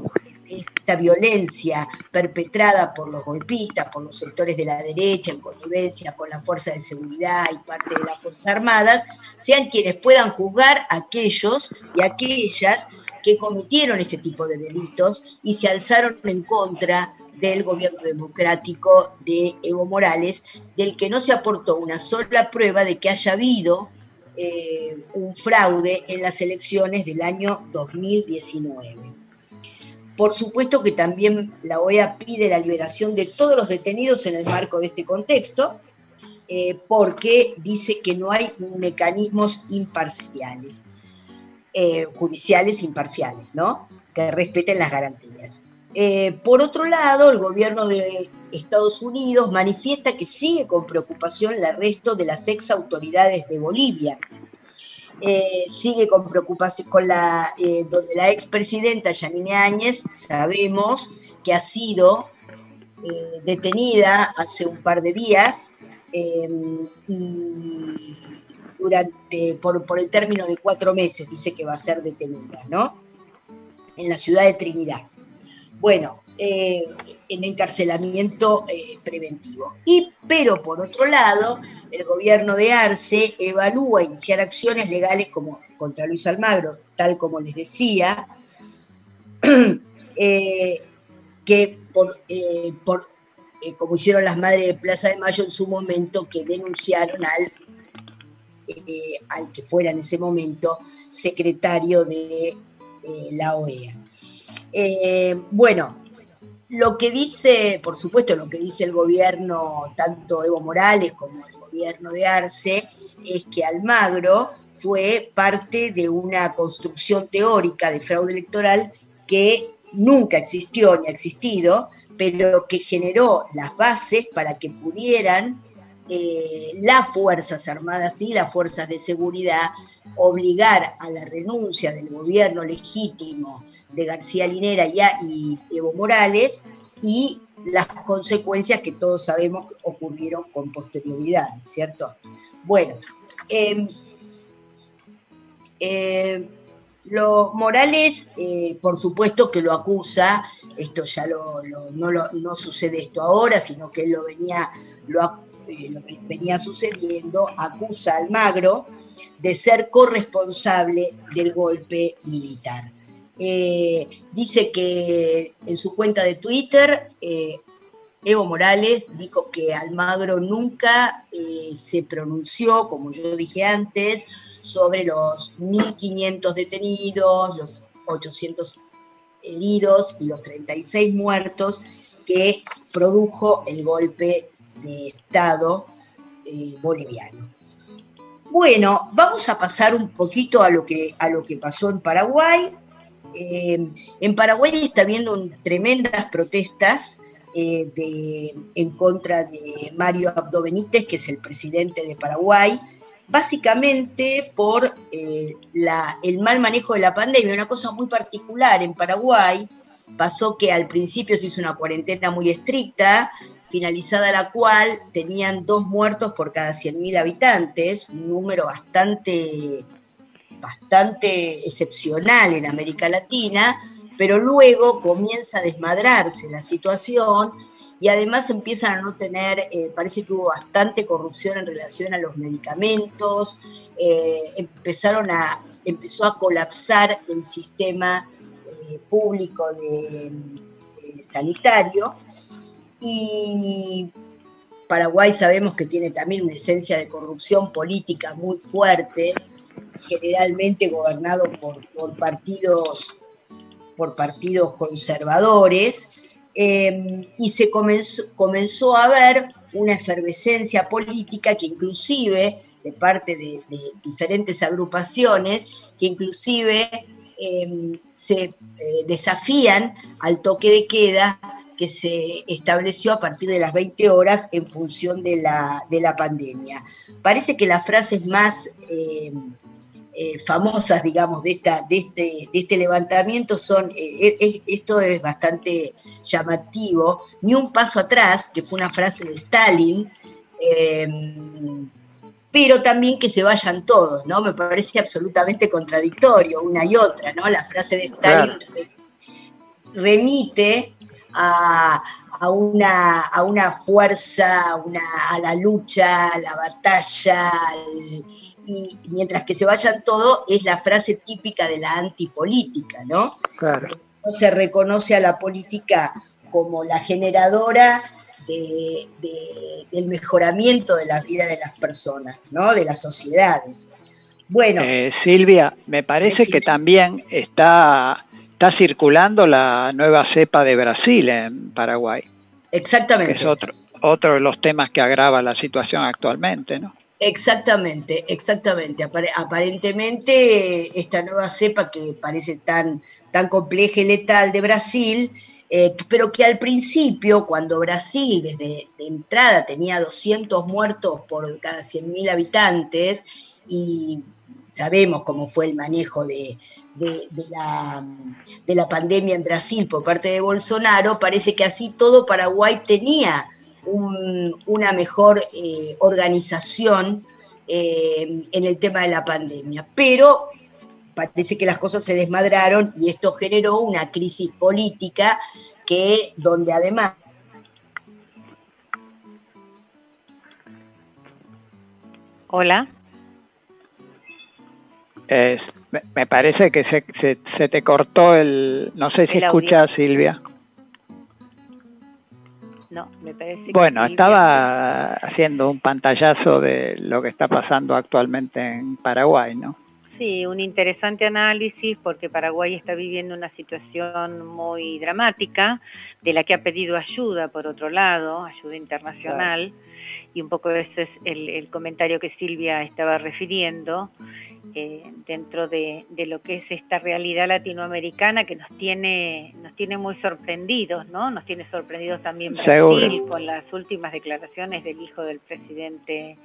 esta violencia perpetrada por los golpistas, por los sectores de la derecha, en connivencia con la fuerza de seguridad y parte de las Fuerzas Armadas, sean quienes puedan juzgar a aquellos y aquellas que cometieron este tipo de delitos y se alzaron en contra del gobierno democrático de Evo Morales, del que no se aportó una sola prueba de que haya habido eh, un fraude en las elecciones del año 2019. Por supuesto que también la OEA pide la liberación de todos los detenidos en el marco de este contexto, eh, porque dice que no hay mecanismos imparciales, eh, judiciales imparciales, ¿no? que respeten las garantías. Eh, por otro lado, el gobierno de Estados Unidos manifiesta que sigue con preocupación el arresto de las ex autoridades de Bolivia, eh, sigue con preocupación, con la, eh, donde la expresidenta Yanine Áñez sabemos que ha sido eh, detenida hace un par de días em, y durante, por, por, el término de cuatro meses dice que va a ser detenida, ¿no? En la ciudad de Trinidad. Bueno, en encarcelamiento eh, preventivo. Y, pero por otro lado, el gobierno de Arce evalúa iniciar acciones legales como contra Luis Almagro, tal como les decía, [clears throat] eh, que por, por como hicieron las madres de Plaza de Mayo en su momento, que denunciaron al, al que fuera en ese momento secretario de la OEA. bueno, lo que dice, por supuesto, lo que dice el gobierno, tanto Evo Morales como el gobierno de Arce, es que Almagro fue parte de una construcción teórica de fraude electoral que nunca existió ni ha existido, pero que generó las bases para que pudieran eh, las Fuerzas Armadas y las Fuerzas de Seguridad obligar a la renuncia del gobierno legítimo de García Linera y, Evo Morales y las consecuencias que todos sabemos ocurrieron con posterioridad, ¿cierto? Bueno, em, em, lo, Morales, eh, por supuesto que lo acusa, esto ya lo, no, no, sucede esto ahora, sino que lo venía, lo, eh, lo venía sucediendo, acusa a Almagro de ser corresponsable del golpe militar. Eh, dice que en su cuenta de Twitter, eh, Evo Morales dijo que Almagro nunca eh, se pronunció, como yo dije antes, sobre los 1.500 detenidos, los 800 heridos y los 36 muertos que produjo el golpe de Estado boliviano. Bueno, vamos a pasar un poquito a lo que, a lo que pasó en Paraguay. Eh, en Paraguay está habiendo tremendas protestas eh, en contra de Mario Abdo Benítez, que es el presidente de Paraguay, básicamente por eh, el mal manejo de la pandemia. Una cosa muy particular en Paraguay pasó que al principio se hizo una cuarentena muy estricta, finalizada la cual tenían dos muertos por cada 100.000 habitantes, un número bastante bastante excepcional en América Latina, pero luego comienza a desmadrarse la situación y además empiezan a no tener, eh, parece que hubo bastante corrupción en relación a los medicamentos, eh, empezaron a, empezó a colapsar el sistema eh, público de, sanitario y Paraguay sabemos que tiene también una esencia de corrupción política muy fuerte, generalmente gobernado por, partidos, por partidos conservadores, em, y se comenzó, comenzó a ver una efervescencia política que inclusive, de parte de, diferentes agrupaciones, que inclusive em, se eh, desafían al toque de queda que se estableció a partir de las 20 horas en función de la, de la pandemia. Parece que las frases más eh, eh, famosas, digamos, de, esta, de, este, de este levantamiento son, eh, esto es bastante llamativo, ni un paso atrás, que fue una frase de Stalin, pero también que se vayan todos, ¿no? Me parece absolutamente contradictorio una y otra, ¿no? La frase de Stalin remite a, una, a una fuerza, a la lucha, a la batalla, y mientras que se vayan todos es la frase típica de la antipolítica, ¿no? Claro. No se reconoce a la política como la generadora del mejoramiento de la vida de las personas, ¿no? De las sociedades. Bueno. Eh, Silvia, me parece que también está está circulando la nueva cepa de Brasil en Paraguay. Exactamente. es otro, otro de los temas que agrava la situación actualmente, ¿no? Exactamente, exactamente. Aparentemente esta nueva cepa que parece tan, tan compleja y letal de Brasil, eh, pero que al principio, cuando Brasil desde de entrada tenía 200 muertos por cada 100.000 habitantes y sabemos cómo fue el manejo de, la, de, la, pandemia en Brasil por parte de Bolsonaro, parece que así todo Paraguay tenía una mejor eh, organización eh, en el tema de la pandemia. Pero parece que las cosas se desmadraron y esto generó una crisis política que donde además Hola me parece que se, se, te cortó el... No sé si escuchas, Silvia. No, me parece Bueno, estaba haciendo un pantallazo de lo que está pasando actualmente en Paraguay, ¿no? Sí, un interesante análisis porque Paraguay está viviendo una situación muy dramática, de la que ha pedido ayuda, por otro lado, ayuda internacional, y un poco ese es el, el comentario que Silvia estaba refiriendo. Eh, dentro de, lo que es esta realidad latinoamericana que nos tiene nos tiene muy sorprendidos, ¿no? Nos tiene sorprendidos también Brasil con las últimas declaraciones del hijo del presidente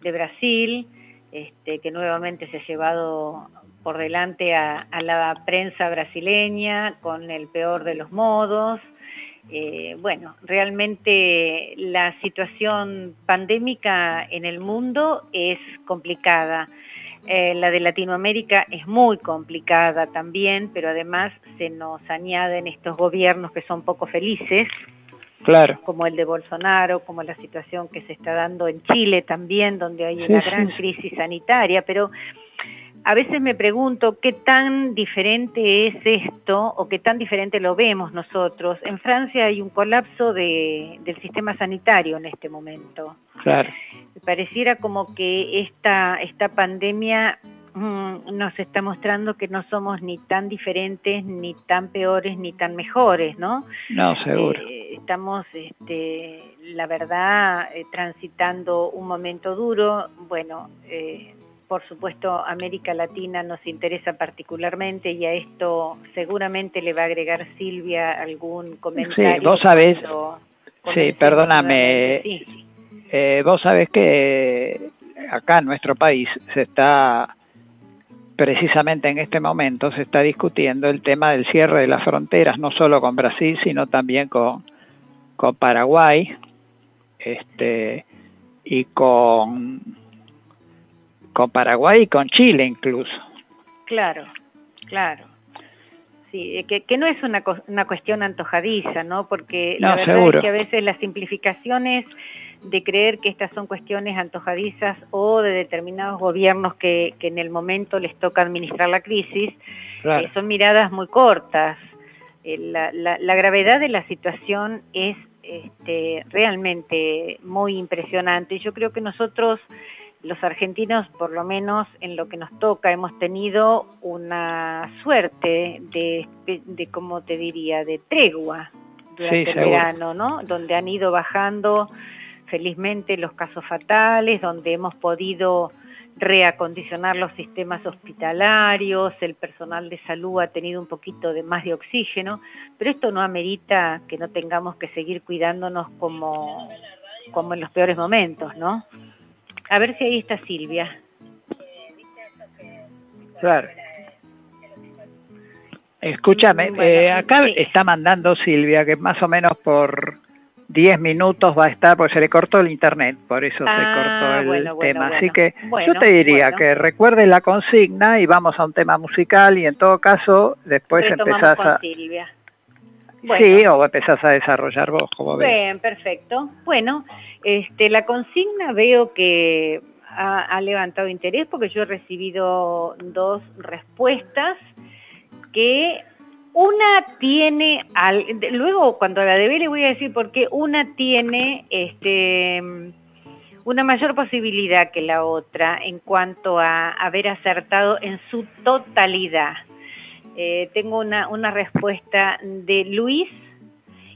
de Brasil, este, que nuevamente se ha llevado por delante a, la prensa brasileña con el peor de los modos. Eh, bueno, realmente la situación pandémica en el mundo es complicada. Eh, la de Latinoamérica es muy complicada también, pero además se nos añaden estos gobiernos que son poco felices, claro. como el de Bolsonaro, como la situación que se está dando en Chile también, donde hay una gran crisis sanitaria, pero a veces me pregunto qué tan diferente es esto o qué tan diferente lo vemos nosotros. En Francia hay un colapso de, del sistema sanitario en este momento. Claro. Pareciera como que esta, esta pandemia mm, nos está mostrando que no somos ni tan diferentes, ni tan peores, ni tan mejores, ¿no? No, seguro. Eh, estamos, este, la verdad, eh, transitando un momento duro. Bueno, eh, por supuesto, América Latina nos interesa particularmente y a esto seguramente le va a agregar Silvia algún comentario. Sí, vos sabés, sí, perdóname, eh, vos sabés que acá en nuestro país se está, precisamente en este momento, se está discutiendo el tema del cierre de las fronteras, no solo con Brasil, sino también con, con Paraguay este, y con con Paraguay y con Chile incluso. Claro, claro. Sí, que, que no es una, una cuestión antojadiza, ¿no? Porque la verdad es que a veces las simplificaciones de creer que estas son cuestiones antojadizas o de determinados gobiernos que, que en el momento les toca administrar la crisis, eh, son miradas muy cortas. Eh, la, la, la, gravedad de la situación es este, realmente muy impresionante. Yo creo que nosotros los argentinos, por lo menos en lo que nos toca, hemos tenido una suerte de, de, como te diría, de tregua durante el verano, ¿no? Donde han ido bajando felizmente los casos fatales, donde hemos podido reacondicionar los sistemas hospitalarios, el personal de salud ha tenido un poquito de más de oxígeno, pero esto no amerita que no tengamos que seguir cuidándonos como, como en los peores momentos, ¿no? A ver si ahí está Silvia. Claro. Escúchame, eh, acá está mandando Silvia que más o menos por 10 minutos va a estar, porque se le cortó el internet, por eso se Ah, cortó el bueno, tema. Así que yo te diría que recuerdes la consigna y vamos a un tema musical y en todo caso después empezás a... Silvia. Bueno. Sí, o empezás a desarrollar vos, como ves. Bien, perfecto. Bueno, este, la consigna veo que ha, ha levantado interés porque yo he recibido dos respuestas que una tiene, al, luego cuando la debe le voy a decir por qué una tiene este, una mayor posibilidad que la otra en cuanto a haber acertado en su totalidad. Eh, tengo una, una respuesta de Luis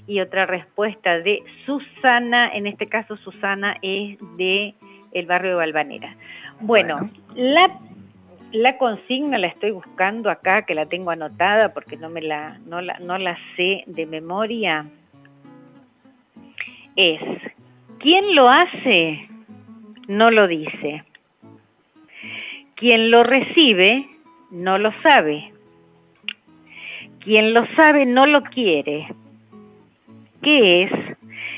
y otra respuesta de Susana, en este caso Susana es de el barrio de Valvanera. Bueno, la, la consigna la estoy buscando acá, que la tengo anotada porque no me la, no la, no la sé de memoria. Es, ¿quién lo hace? No lo dice. Quien lo recibe, no lo sabe. Quien lo sabe, no lo quiere. ¿Qué es?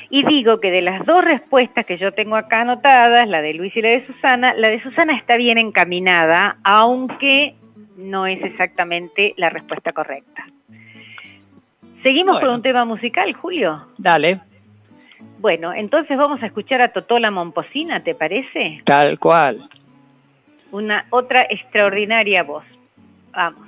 Y digo que de las dos respuestas que yo tengo acá anotadas, la de Luis y la de Susana, la de Susana está bien encaminada, aunque no es exactamente la respuesta correcta. ¿Seguimos Bueno. con un tema musical, Julio? Dale, Bueno, entonces vamos a escuchar a Totola Momposina, ¿te parece? tal cual. Una otra extraordinaria voz. Vamos.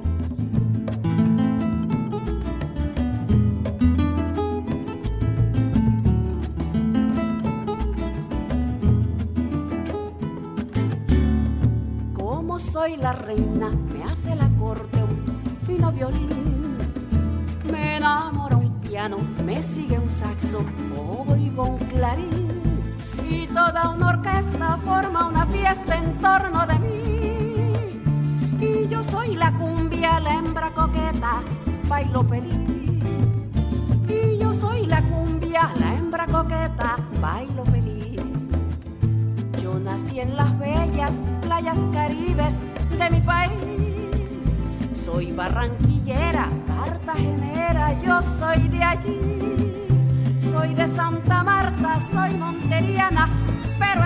Como soy la reina, me hace la corte un fino violín. Me enamora un piano, me sigue un saxo, oigo un clarín. Y toda una orquesta forma una fiesta en torno de mí. Y yo soy la cumbia, la hembra coqueta, bailo feliz. Y yo soy la cumbia, la hembra coqueta, bailo feliz. Nací en las bellas playas caribes de mi país. Soy barranquillera, cartagenera, yo soy de allí. Soy de Santa Marta, soy monteriana, pero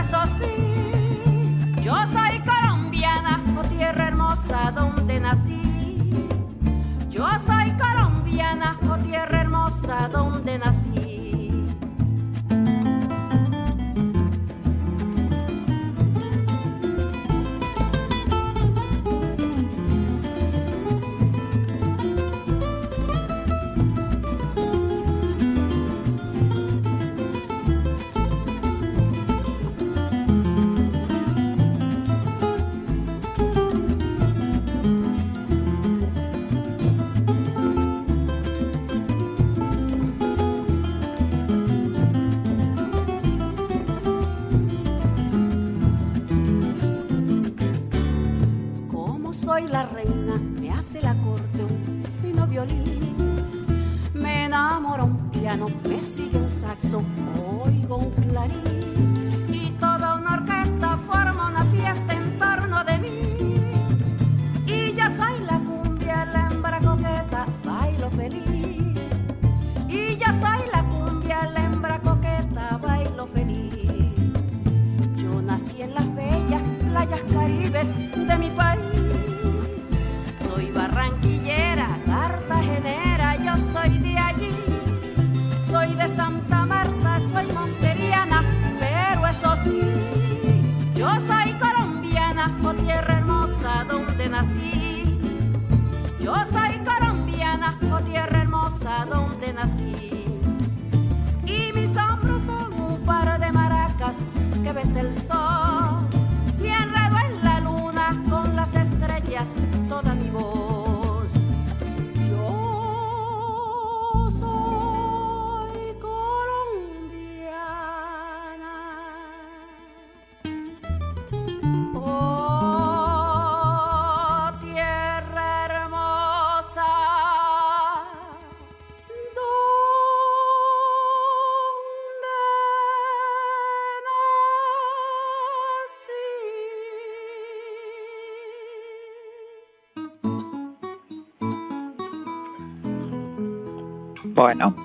Bueno,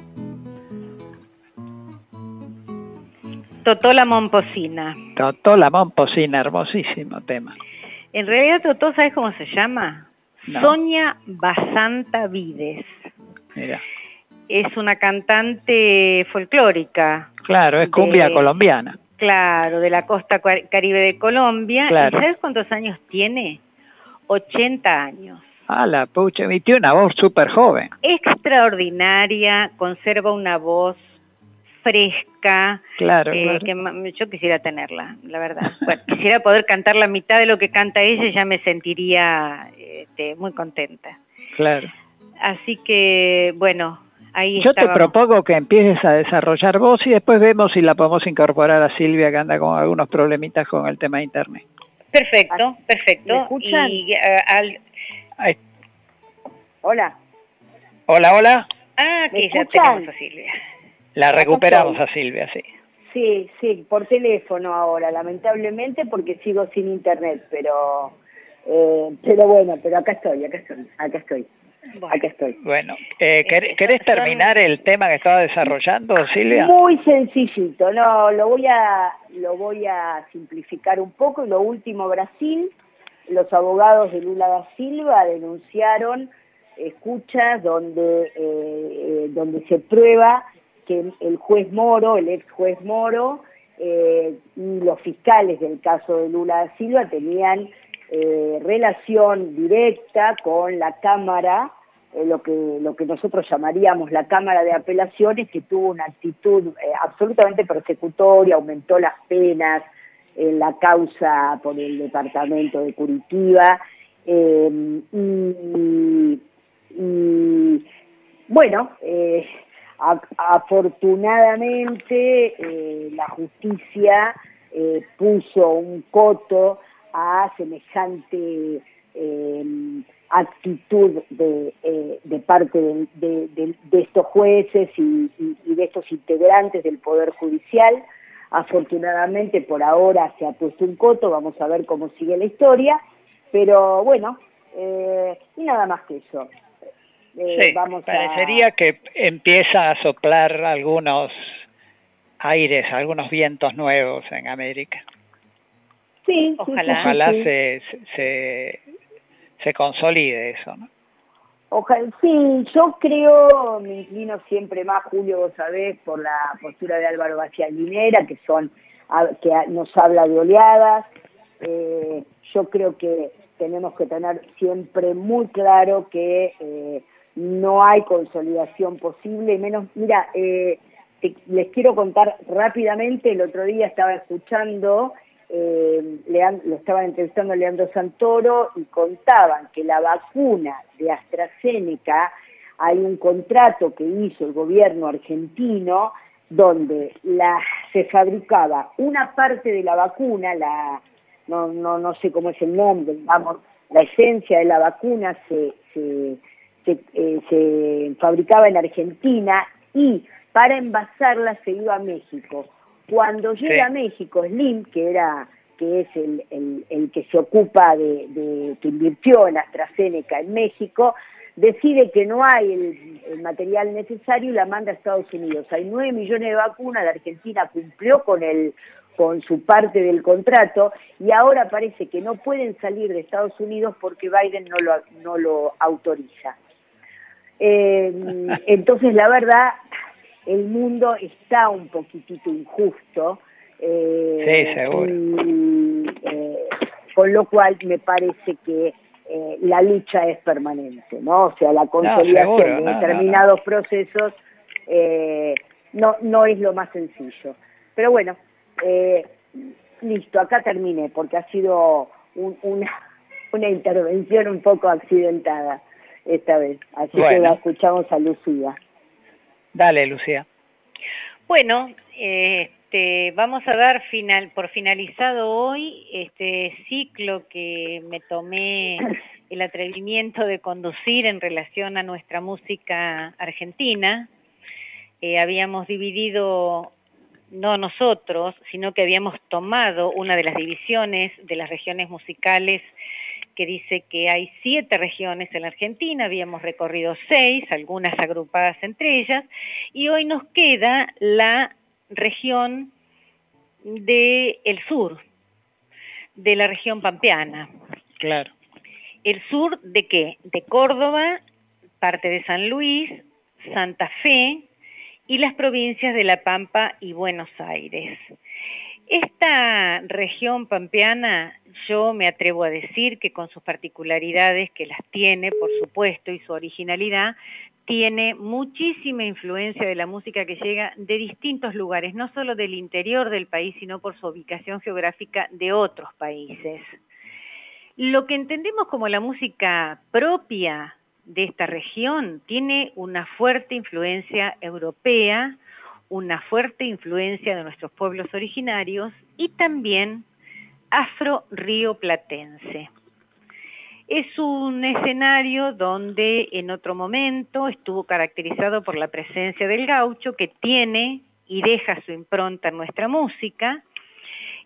Totó la Momposina. Totó la Momposina, hermosísimo tema. En realidad Totó, ¿sabes cómo se llama? No. Sonia Basanta Vides. Mira, Es una cantante folclórica. claro, es cumbia De- colombiana. Claro, de la costa caribe de Colombia. Claro. ¿Y sabes cuántos años tiene? 80 años. Ah, la pucha, y tiene una voz súper joven. Extraordinaria, conserva una voz fresca. Claro, eh, claro. que yo quisiera tenerla, la verdad. Bueno, quisiera poder cantar la mitad de lo que canta ella y ya me sentiría este, muy contenta. Claro. Así que, bueno, ahí Yo te propongo que empieces a desarrollar voz y después vemos si la podemos incorporar a Silvia, que anda con algunos problemitas con el tema de internet. Perfecto, perfecto. ¿Me escuchan? Y, eh, al- Ahí. Hola. Hola, hola. Ah, ¿Me aquí ya tenemos a Silvia. La recuperamos a Silvia, sí. Sí, sí, por teléfono ahora, lamentablemente porque sigo sin internet, pero eh, pero bueno, pero acá estoy, acá estoy, acá estoy, acá estoy. Bueno, eh, ¿quer- ¿querés terminar el tema que estaba desarrollando, Silvia? Muy sencillito, no, lo voy a lo voy a simplificar un poco y lo último Brasil, los abogados de Lula da Silva denunciaron escuchas donde eh, eh, donde se prueba que el juez Moro, el ex juez Moro eh, y los fiscales del caso de Lula da Silva tenían relación directa con la Cámara lo que lo que nosotros llamaríamos la Cámara de Apelaciones, que tuvo una actitud absolutamente persecutoria, aumentó las penas en la causa por el departamento de Curitiba. eh, y, bueno, eh, afortunadamente eh, la justicia puso un coto a semejante actitud de, parte de, estos jueces y de estos integrantes del Poder Judicial. Afortunadamente por ahora se ha puesto un coto, vamos a ver cómo sigue la historia, pero bueno, eh, y nada más que eso. Eh, Sí, vamos a- parecería que empieza a soplar algunos aires, algunos vientos nuevos en América. Sí, Ojalá. sí, sí, Ojalá se, se, se consolide eso, ¿no? Ojalá, sí, yo creo, me inclino siempre más, Julio, vos sabés, por la postura de Álvaro García Linera, que son, que nos habla de oleadas. Eh, yo creo que tenemos que tener siempre muy claro que eh, no hay consolidación posible, menos, mira, eh, les quiero contar rápidamente, el otro día estaba escuchando, eh, lo estaban entrevistando a Leandro Santoro y contaban que la vacuna de AstraZeneca, hay un contrato que hizo el gobierno argentino donde se fabricaba una parte de la vacuna, no, no, no sé cómo es el nombre, digamos, la esencia de la vacuna se, se, se, eh, se fabricaba en Argentina y para envasarla se iba a México. Cuando llega a México, Slim, que era que es el, el, que se ocupa de, de, que invirtió en AstraZeneca en México, decide que no hay el, material necesario y la manda a Estados Unidos. Hay nueve millones de vacunas, la Argentina cumplió con el con su parte del contrato y ahora parece que no pueden salir de Estados Unidos porque Biden no lo, no lo autoriza. Eh, [laughs] entonces, la verdad, el mundo está un poquitito injusto. Eh, sí, seguro. Eh, con lo cual me parece que la lucha es permanente, ¿no? O sea, la consolidación de determinados procesos no, no es lo más sencillo. Pero bueno, eh, listo, acá terminé, porque ha sido una, una intervención un poco accidentada esta vez. Así que la escuchamos a Lucía. Dale, Lucía. Bueno, este, vamos a dar final por finalizado hoy este ciclo que me tomé el atrevimiento de conducir en relación a nuestra música argentina. Eh, habíamos dividido no nosotros, sino que habíamos tomado una de las divisiones de las regiones musicales que dice que hay siete regiones en la Argentina, habíamos recorrido seis, algunas agrupadas entre ellas, y hoy nos queda la región del sur, de la región pampeana. Claro. ¿El sur de qué? De Córdoba, parte de San Luis, Santa Fe, y las provincias de La Pampa y Buenos Aires. Esta región pampeana, yo me atrevo a decir que con sus particularidades, que las tiene, por supuesto, y su originalidad, tiene muchísima influencia de la música que llega de distintos lugares, no solo del interior del país, sino por su ubicación geográfica de otros países. Lo que entendemos como la música propia de esta región tiene una fuerte influencia europea, una fuerte influencia de nuestros pueblos originarios y también afro-río-platense. Es un escenario donde en otro momento estuvo caracterizado por la presencia del gaucho que tiene y deja su impronta en nuestra música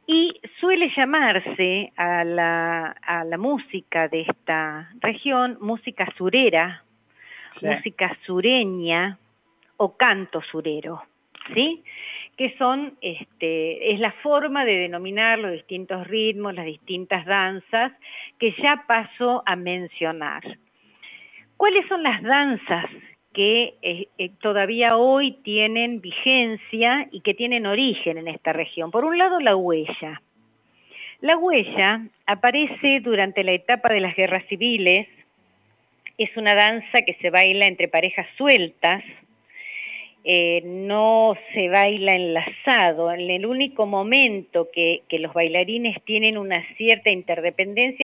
y suele llamarse a la, a la música de esta región música surera, música sureña o canto surero, ¿sí? Que son, este, es la forma de denominar los distintos ritmos, las distintas danzas que ya paso a mencionar. ¿Cuáles son las danzas que eh, eh, todavía hoy tienen vigencia y que tienen origen en esta región. Por un lado, la huella. La huella aparece durante la etapa de las guerras civiles, es una danza que se baila entre parejas sueltas, eh, no se baila enlazado. En el único momento que, que los bailarines tienen una cierta interdependencia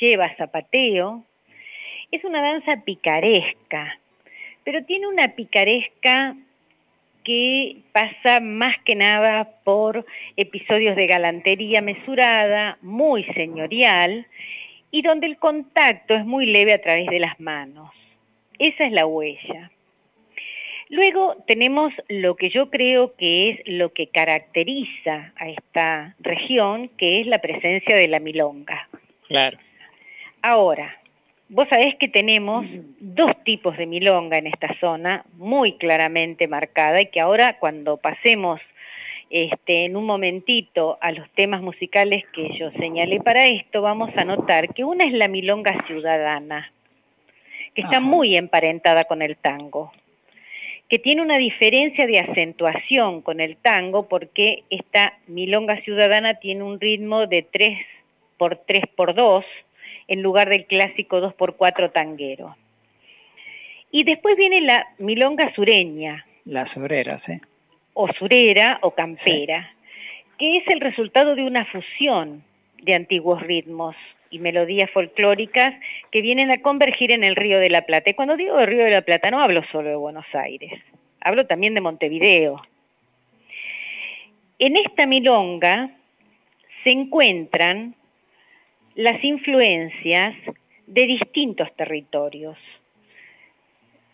lleva zapateo. Es una danza picaresca, pero tiene una picaresca que pasa más que nada por episodios de galantería mesurada, muy señorial, y donde el contacto es muy leve a través de las manos. Esa es la huella. Luego tenemos lo que yo creo que es lo que caracteriza a esta región, que es la presencia de la milonga. Claro. Ahora, vos sabés que tenemos dos tipos de milonga en esta zona, muy claramente marcada, y que ahora cuando pasemos este, en un momentito a los temas musicales que yo señalé para esto, vamos a notar que una es la milonga ciudadana, que está muy emparentada con el tango que tiene una diferencia de acentuación con el tango porque esta milonga ciudadana tiene un ritmo de 3 por 3 por 2 en lugar del clásico 2 por 4 tanguero. Y después viene la milonga sureña. La surera, sí. O surera o campera, que es el resultado de una fusión de antiguos ritmos y melodías folclóricas que vienen a convergir en el Río de la Plata. Y cuando digo el Río de la Plata no hablo solo de Buenos Aires, hablo también de Montevideo. En esta milonga se encuentran las influencias de distintos territorios.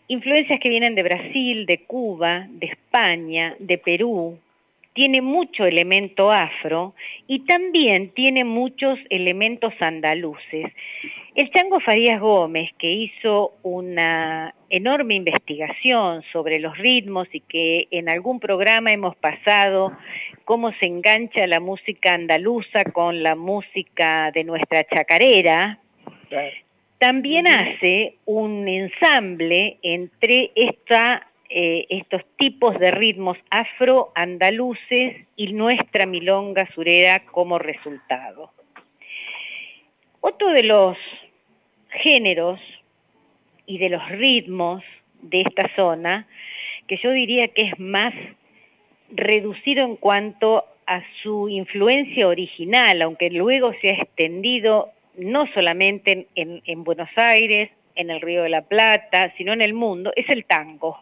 Influencias que vienen de Brasil, de Cuba, de España, de Perú, tiene mucho elemento afro y también tiene muchos elementos andaluces. El Chango Farías Gómez, que hizo una enorme investigación sobre los ritmos y que en algún programa hemos pasado cómo se engancha la música andaluza con la música de nuestra chacarera, también hace un ensamble entre esta eh, estos tipos de ritmos afro-andaluces y nuestra milonga surera como resultado. Otro de los géneros y de los ritmos de esta zona, que yo diría que es más reducido en cuanto a su influencia original, aunque luego se ha extendido no solamente en, en Buenos Aires, en el Río de la Plata, sino en el mundo, es el tango.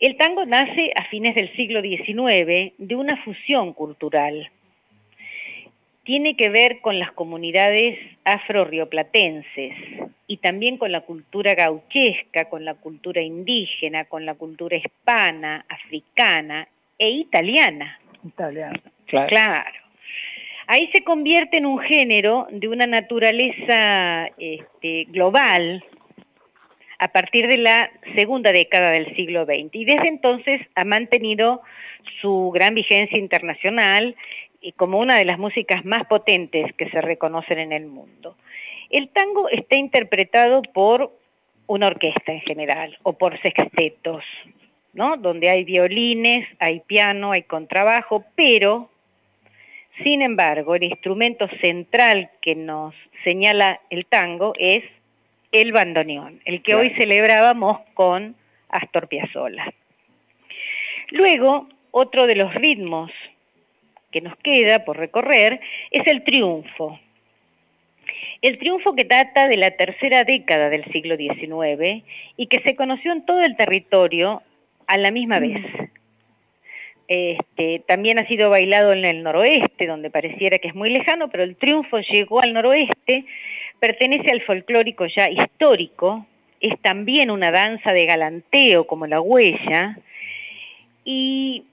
El tango nace a fines del siglo XIX de una fusión cultural. Tiene que ver con las comunidades afro-rioplatenses y también con la cultura gauchesca, con la cultura indígena, con la cultura hispana, africana e italiana. Italiana, claro. claro. Ahí se convierte en un género de una naturaleza este, global, a partir de la segunda década del siglo XX y desde entonces ha mantenido su gran vigencia internacional y como una de las músicas más potentes que se reconocen en el mundo. El tango está interpretado por una orquesta en general o por sextetos, ¿no? Donde hay violines, hay piano, hay contrabajo, pero sin embargo, el instrumento central que nos señala el tango es el bandoneón, el que hoy celebrábamos con Astor Piazzolla. Luego, otro de los ritmos que nos queda por recorrer es el triunfo. El triunfo que data de la tercera década del siglo XIX y que se conoció en todo el territorio a la misma vez. Este, también ha sido bailado en el noroeste, donde pareciera que es muy lejano, pero el triunfo llegó al noroeste pertenece al folclórico ya histórico, es también una danza de galanteo como la huella, y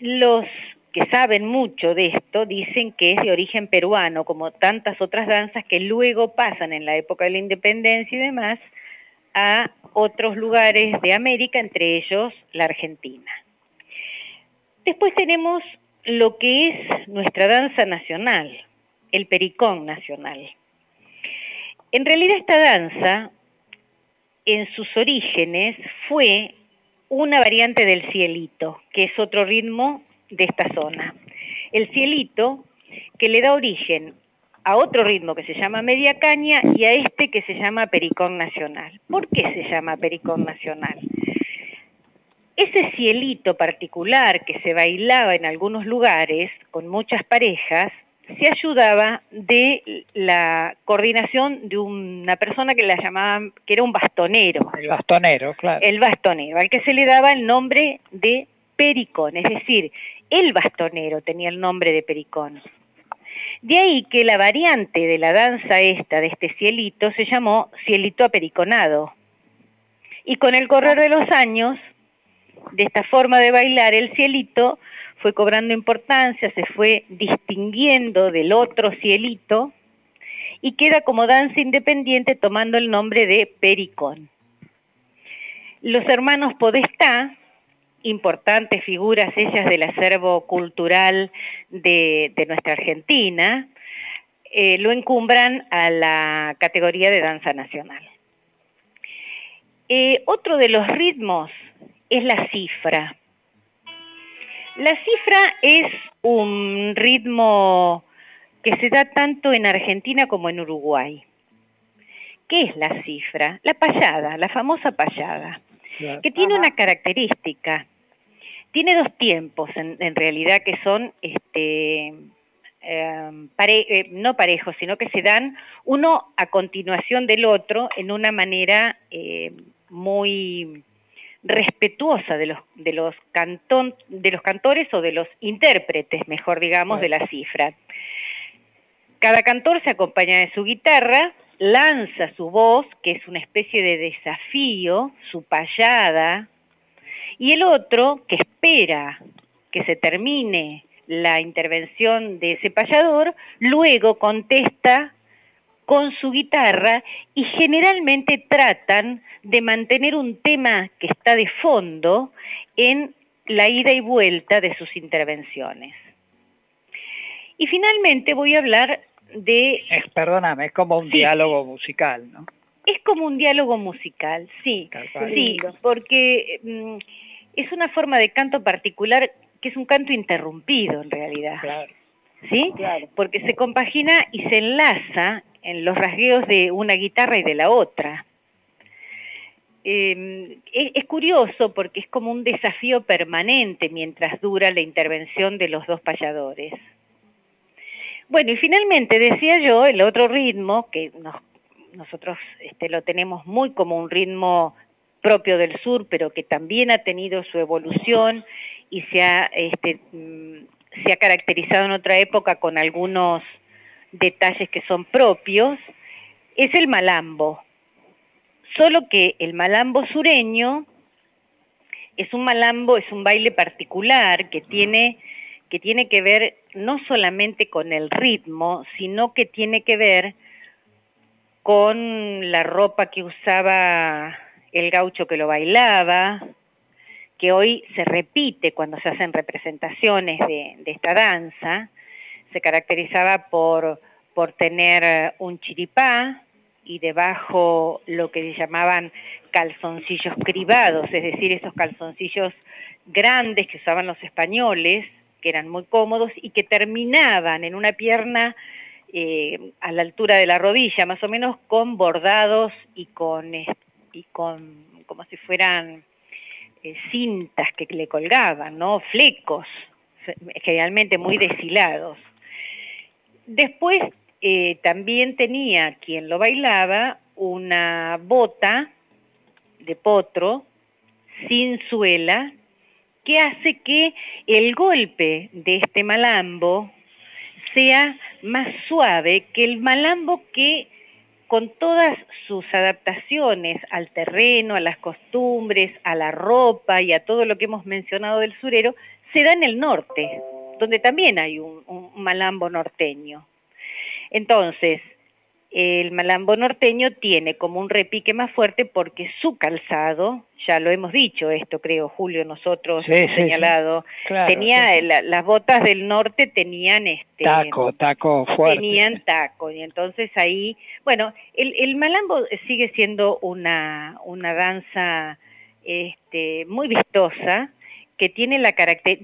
los que saben mucho de esto dicen que es de origen peruano, como tantas otras danzas que luego pasan en la época de la independencia y demás a otros lugares de América, entre ellos la Argentina. Después tenemos lo que es nuestra danza nacional, el pericón nacional. En realidad esta danza, en sus orígenes, fue una variante del cielito, que es otro ritmo de esta zona. El cielito que le da origen a otro ritmo que se llama media caña y a este que se llama pericón nacional. ¿Por qué se llama pericón nacional? Es ese cielito particular que se bailaba en algunos lugares con muchas parejas, se ayudaba de la coordinación de una persona que la llamaban, que era un bastonero. El bastonero, claro. El bastonero, al que se le daba el nombre de Pericón, es decir, el bastonero tenía el nombre de Pericón. De ahí que la variante de la danza esta, de este cielito, se llamó cielito apericonado. Y con el correr de los años, de esta forma de bailar el cielito, fue cobrando importancia, se fue distinguiendo del otro cielito y queda como danza independiente tomando el nombre de Pericón. Los hermanos Podestá, importantes figuras ellas del acervo cultural de, nuestra Argentina, eh, lo encumbran a la categoría de danza nacional. Eh, otro de los ritmos es la cifra. La cifra es un ritmo que se da tanto en Argentina como en Uruguay. ¿Qué es la cifra? La payada, la famosa payada, que tiene una característica. Tiene dos tiempos en, realidad que son este, em, eh, no parejos, sino que se dan uno a continuación del otro en una manera eh, muy respetuosa de los de los cantón, de los cantores o de los intérpretes, mejor digamos, de la cifra. Cada cantor se acompaña de su guitarra, lanza su voz, que es una especie de desafío, su payada, y el otro, que espera que se termine la intervención de ese payador, luego contesta con su guitarra y generalmente tratan de mantener un tema que está de fondo en la ida y vuelta de sus intervenciones. Y finalmente voy a hablar de... Es, perdóname, es como un diálogo musical, ¿no? Es como un diálogo musical, sí, sí, porque mm, es una forma de canto particular que es un canto interrumpido en realidad. Claro. ¿Sí? Claro. Porque se compagina y se enlaza en los rasgueos de una guitarra y de la otra. Em, es, curioso porque es como un desafío permanente mientras dura la intervención de los dos payadores. Bueno, y finalmente decía yo, el otro ritmo, que nosotros este, lo tenemos muy como un ritmo propio del sur, pero que también ha tenido su evolución y se ha, este, mm, se ha caracterizado en otra época con algunos detalles que son propios, es el malambo. Solo que el malambo sureño es un malambo, es un baile particular que tiene, que tiene que ver no solamente con el ritmo, sino que tiene que ver con la ropa que usaba el gaucho que lo bailaba, que hoy se repite cuando se hacen representaciones de, de esta danza, se caracterizaba por, por tener un chiripá, y debajo lo que llamaban calzoncillos cribados, es decir, esos calzoncillos grandes que usaban los españoles, que eran muy cómodos y que terminaban en una pierna eh, a la altura de la rodilla, más o menos con bordados y con, y con como si fueran eh, cintas que le colgaban, ¿no? Flecos, generalmente muy deshilados. Después eh, también tenía quien lo bailaba una bota de potro sin suela que hace que el golpe de este malambo sea más suave que el malambo que con todas sus adaptaciones al terreno, a las costumbres, a la ropa y a todo lo que hemos mencionado del surero, se da en el norte, donde también hay un malambo norteño. Entonces, el malambo norteño tiene como un repique más fuerte porque su calzado, ya lo hemos dicho esto creo Julio, nosotros hemos señalado, tenía las botas del norte tenían este taco, taco fuerte. Tenían taco y entonces ahí, bueno, el, el malambo sigue siendo una, una danza este, muy vistosa que tiene la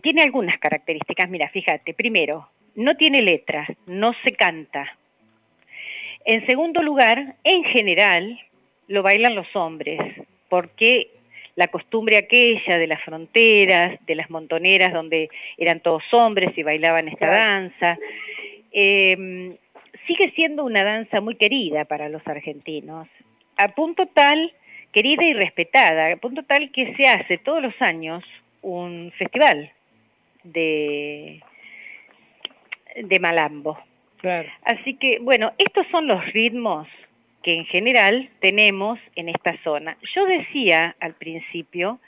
tiene algunas características, mira, fíjate, primero, no tiene letras, no se canta en segundo lugar, en general, lo bailan los hombres, porque la costumbre aquella de las fronteras, de las montoneras donde eran todos hombres y bailaban esta danza. Em, sigue siendo una danza muy querida para los argentinos, a punto tal, querida y respetada, a punto tal que se hace todos los años un festival de, de malambo. Así que, bueno, estos son los ritmos que en general tenemos en esta zona. Yo decía al principio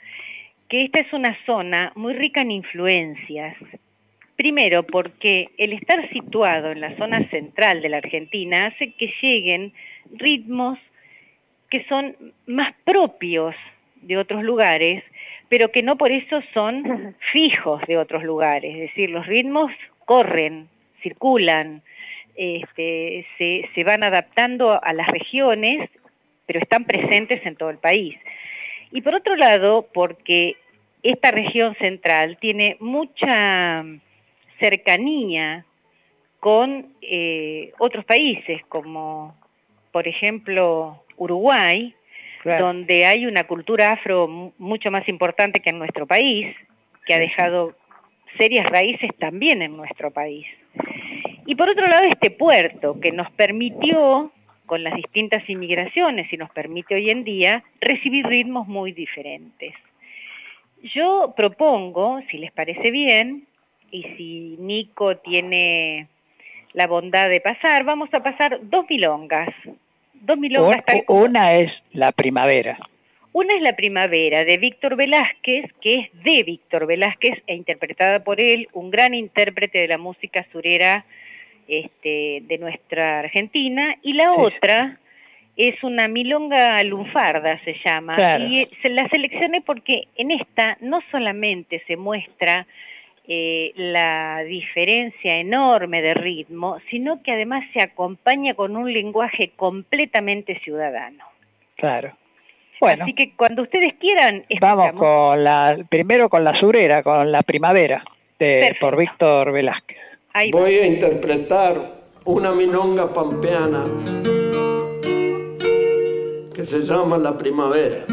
que esta es una zona muy rica en influencias. Primero, porque el estar situado en la zona central de la Argentina hace que lleguen ritmos que son más propios de otros lugares, pero que no por eso son [clears throat] fijos de otros lugares. Es decir, los ritmos corren, circulan, este, se, se van adaptando a las regiones, pero están presentes en todo el país. Y por otro lado, porque esta región central tiene mucha cercanía con eh, otros países, como por ejemplo Uruguay, donde hay una cultura afro mucho más importante que en nuestro país, que ha dejado serias raíces también en nuestro país. Y por otro lado, este puerto que nos permitió, con las distintas inmigraciones y nos permite hoy en día, recibir ritmos muy diferentes. Yo propongo, si les parece bien, y si Nico tiene la bondad de pasar, vamos a pasar dos milongas. Dos milongas Una es la primavera. Una es La Primavera de Víctor Velázquez, que es de Víctor Velázquez e interpretada por él, un gran intérprete de la música surera este, de nuestra Argentina, y la otra es una milonga lunfarda, se llama, y se la seleccioné porque en esta no solamente se muestra eh, la diferencia enorme de ritmo, sino que además se acompaña con un lenguaje completamente ciudadano. Claro. Así que cuando ustedes quieran... Vamos con la, primero con la surera, con la primavera, de, por Víctor Velázquez. Voy a interpretar una milonga pampeana que se llama La Primavera.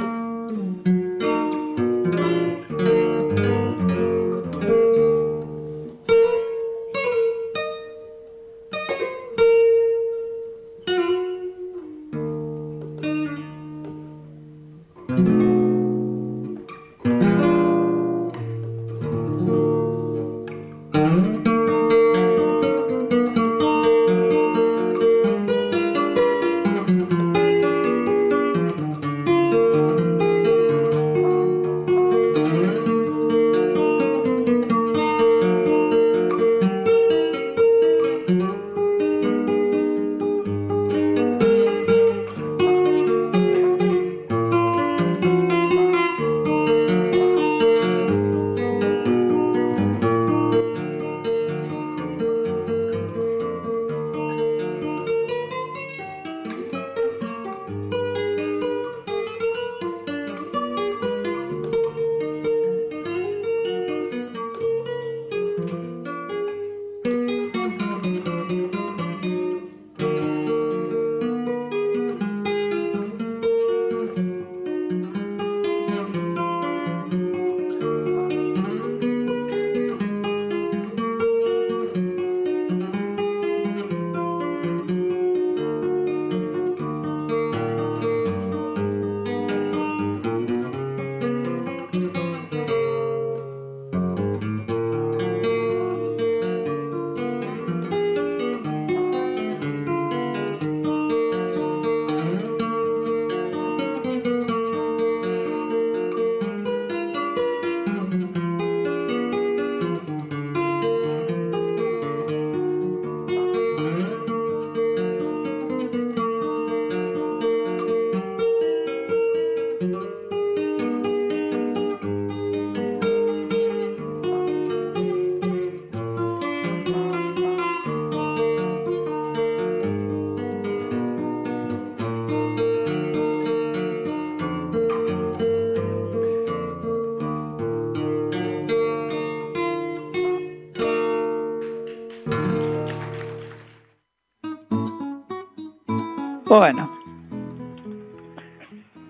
Bueno.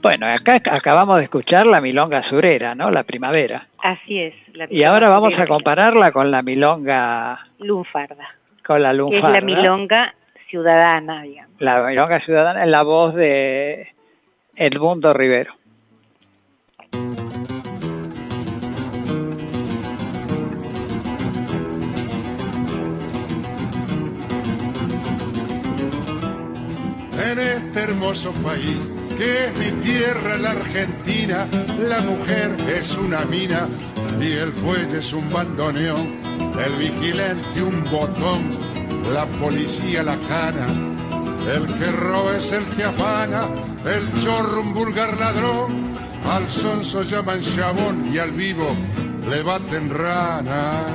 Bueno, acá acabamos de escuchar la milonga surera, ¿no? La primavera. Así es. La Y ahora vamos surera. a compararla con la milonga, Lunfarda. con la que lunfarda. es la milonga ciudadana, digamos. La milonga ciudadana en la voz de Edmundo Rivero. Este hermoso país que es mi tierra, la Argentina, la mujer es una mina y el fuelle es un bandoneón, el vigilante un botón, la policía la cana, el que roba es el que afana, el chorro un vulgar ladrón, al sonso llaman chabón y al vivo le baten rana.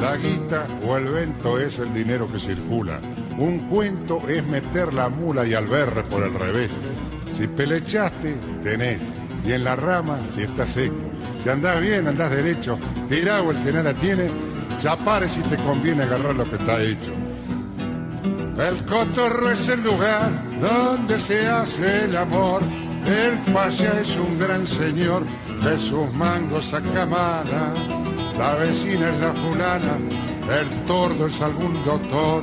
La guita o el vento es el dinero que circula. Un cuento es meter la mula y al berre por el revés. Si pelechaste, tenés. Y en la rama, si estás seco. Si andás bien, andás derecho. Tirá el que nada tiene. Chapare si te conviene agarrar lo que está hecho. El cotorro es el lugar donde se hace el amor. El paya es un gran señor de sus mangos saca mala. La vecina es la fulana, el tordo es algún doctor,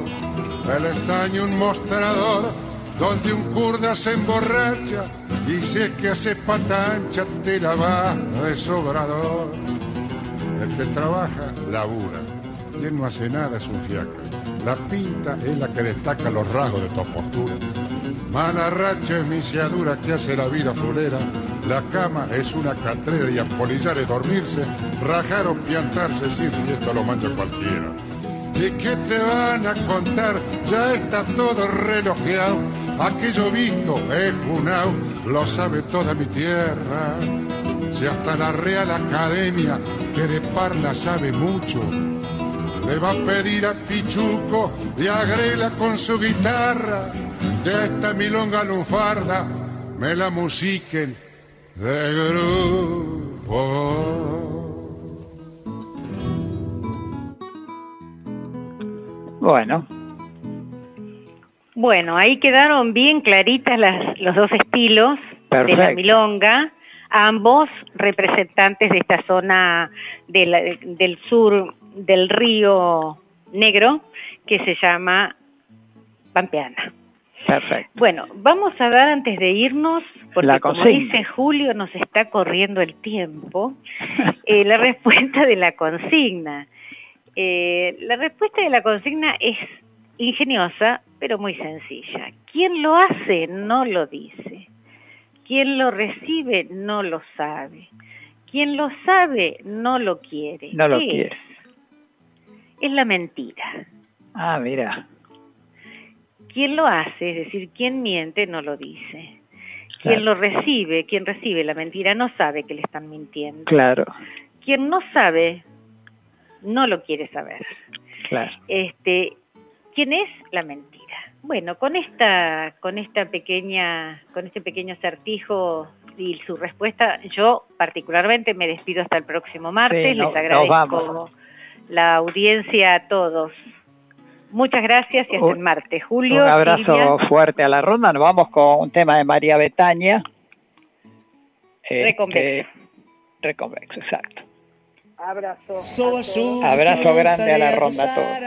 el estaño un mostrador donde un kurda se emborracha y si es que hace pata ancha te la va de sobrador. El que trabaja, labura. Quien no hace nada es un fiaca. La pinta es la que destaca los rasgos de tu postura. Mala racha es misiadura que hace la vida florera. La cama es una catrera y apolillar es dormirse. Rajar o piantarse, sí, si esto lo mancha cualquiera. ¿Y qué te van a contar? Ya está todo relojeado. Aquello visto es funao, lo sabe toda mi tierra. Si hasta la Real Academia, que de parla sabe mucho, le va a pedir a Pichuco y a Grela con su guitarra de esta milonga lunfarda me la musiquen de grupo. Bueno, Bueno, ahí quedaron bien claritas las, los dos estilos de la milonga, ambos representantes de esta zona de la- del sur del río Negro, que se llama Pampeana. perfecto. Bueno, vamos a dar antes de irnos, porque como dice Julio, nos está corriendo el tiempo, eh, la respuesta de la consigna. Eh, la respuesta de la consigna es ingeniosa, pero muy sencilla. Quien lo hace no lo dice. Quien lo recibe no lo sabe. Quien lo sabe no lo quiere. No lo ¿Qué quiere. Es? Es la mentira. Ah, mira. Quien lo hace, es decir, quien miente, no lo dice. Claro. Quien lo recibe, quien recibe la mentira, no sabe que le están mintiendo. Claro, Quien no sabe, no lo quiere saber. claro. Este, ¿quién es la mentira? Bueno, con esta, con esta pequeña, con este pequeño acertijo y su respuesta, yo particularmente me despido hasta el próximo martes. Sí, no- Les agradezco la audiencia a todos. Muchas gracias y hasta Un- el martes. Julio, Un abrazo Silvia, fuerte a la ronda. Nos vamos con un tema de María Betania. Este, Reconvexo. Reconvexo, exacto. Abrazo. Abrazo grande a la ronda a todos.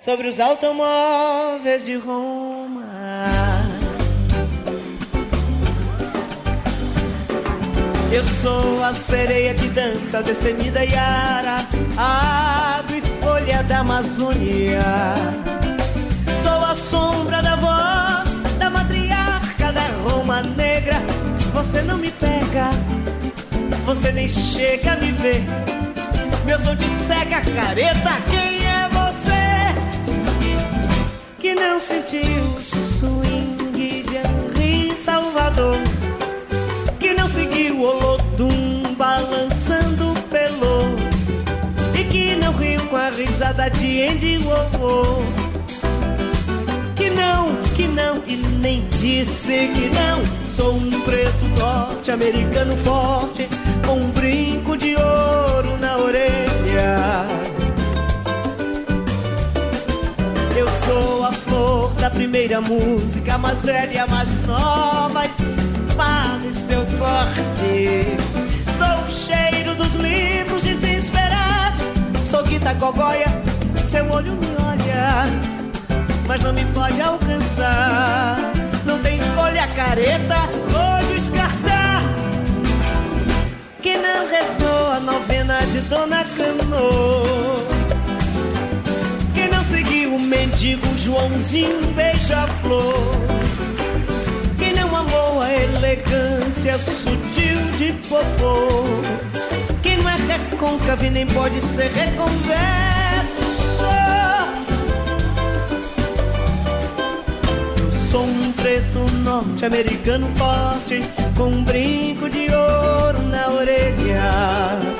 Sobre os automóveis de Roma. Eu sou a sereia que dança destemida Yara, ave folha da Amazônia. Sou a sombra da voz da matriarca da Roma Negra. Você não me pega, você nem chega a me ver. Meu som te cega, careta, quem é você? Que não sentiu o swing de Henri Salvador. Que não seguiu o Olodum balançando pelo E que não riu com a risada de Andy Warhol Que não, que não, e nem disse que não. Sou um preto norte-americano forte Com um brinco de ouro na orelha Eu sou a flor da primeira música, mais velha, mais nova. espada e seu corte. Sou o cheiro dos livros desesperados. Sou Guita Gogóia, seu olho me olha, mas não me pode alcançar. Não tem escolha careta descartar. Que não rezou a novena de Dona Cano. O mendigo Joãozinho beija-flor. Que não amou a elegância sutil de popô. Que não é recôncavo e nem pode ser reconverso. Sou um preto norte-americano forte Com um brinco de ouro na orelha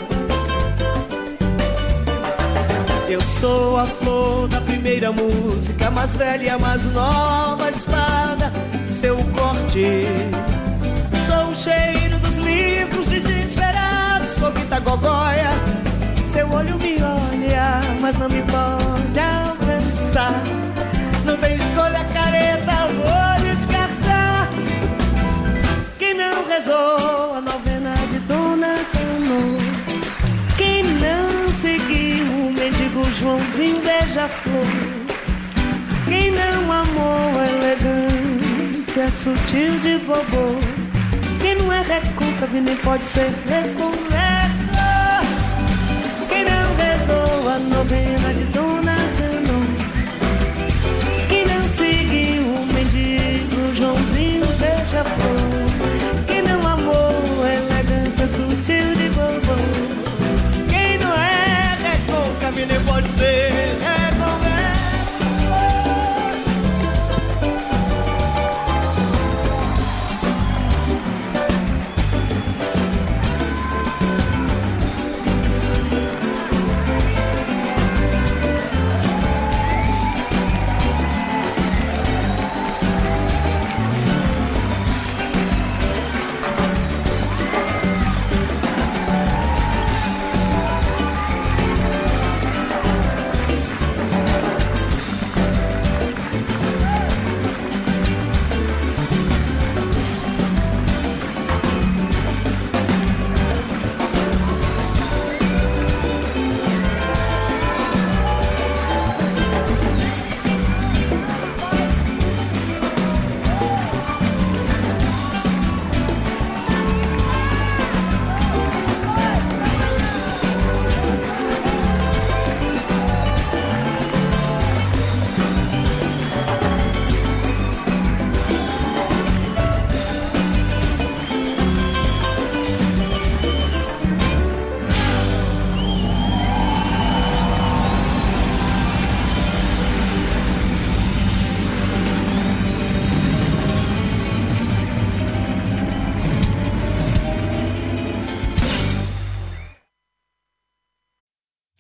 eu sou a flor da primeira música, mais velha, mais nova espada, seu corte. Sou o cheiro dos livros desesperados, sou Gogóia. Seu olho me olha, mas não me pode Beija-flor. Quem não amou a elegância sutil de bobô, quem não é recôncavo nem pode ser reconverso. Quem não rezou a novena de Dona Canon, quem não seguiu o mendigo Joãozinho beija-flor.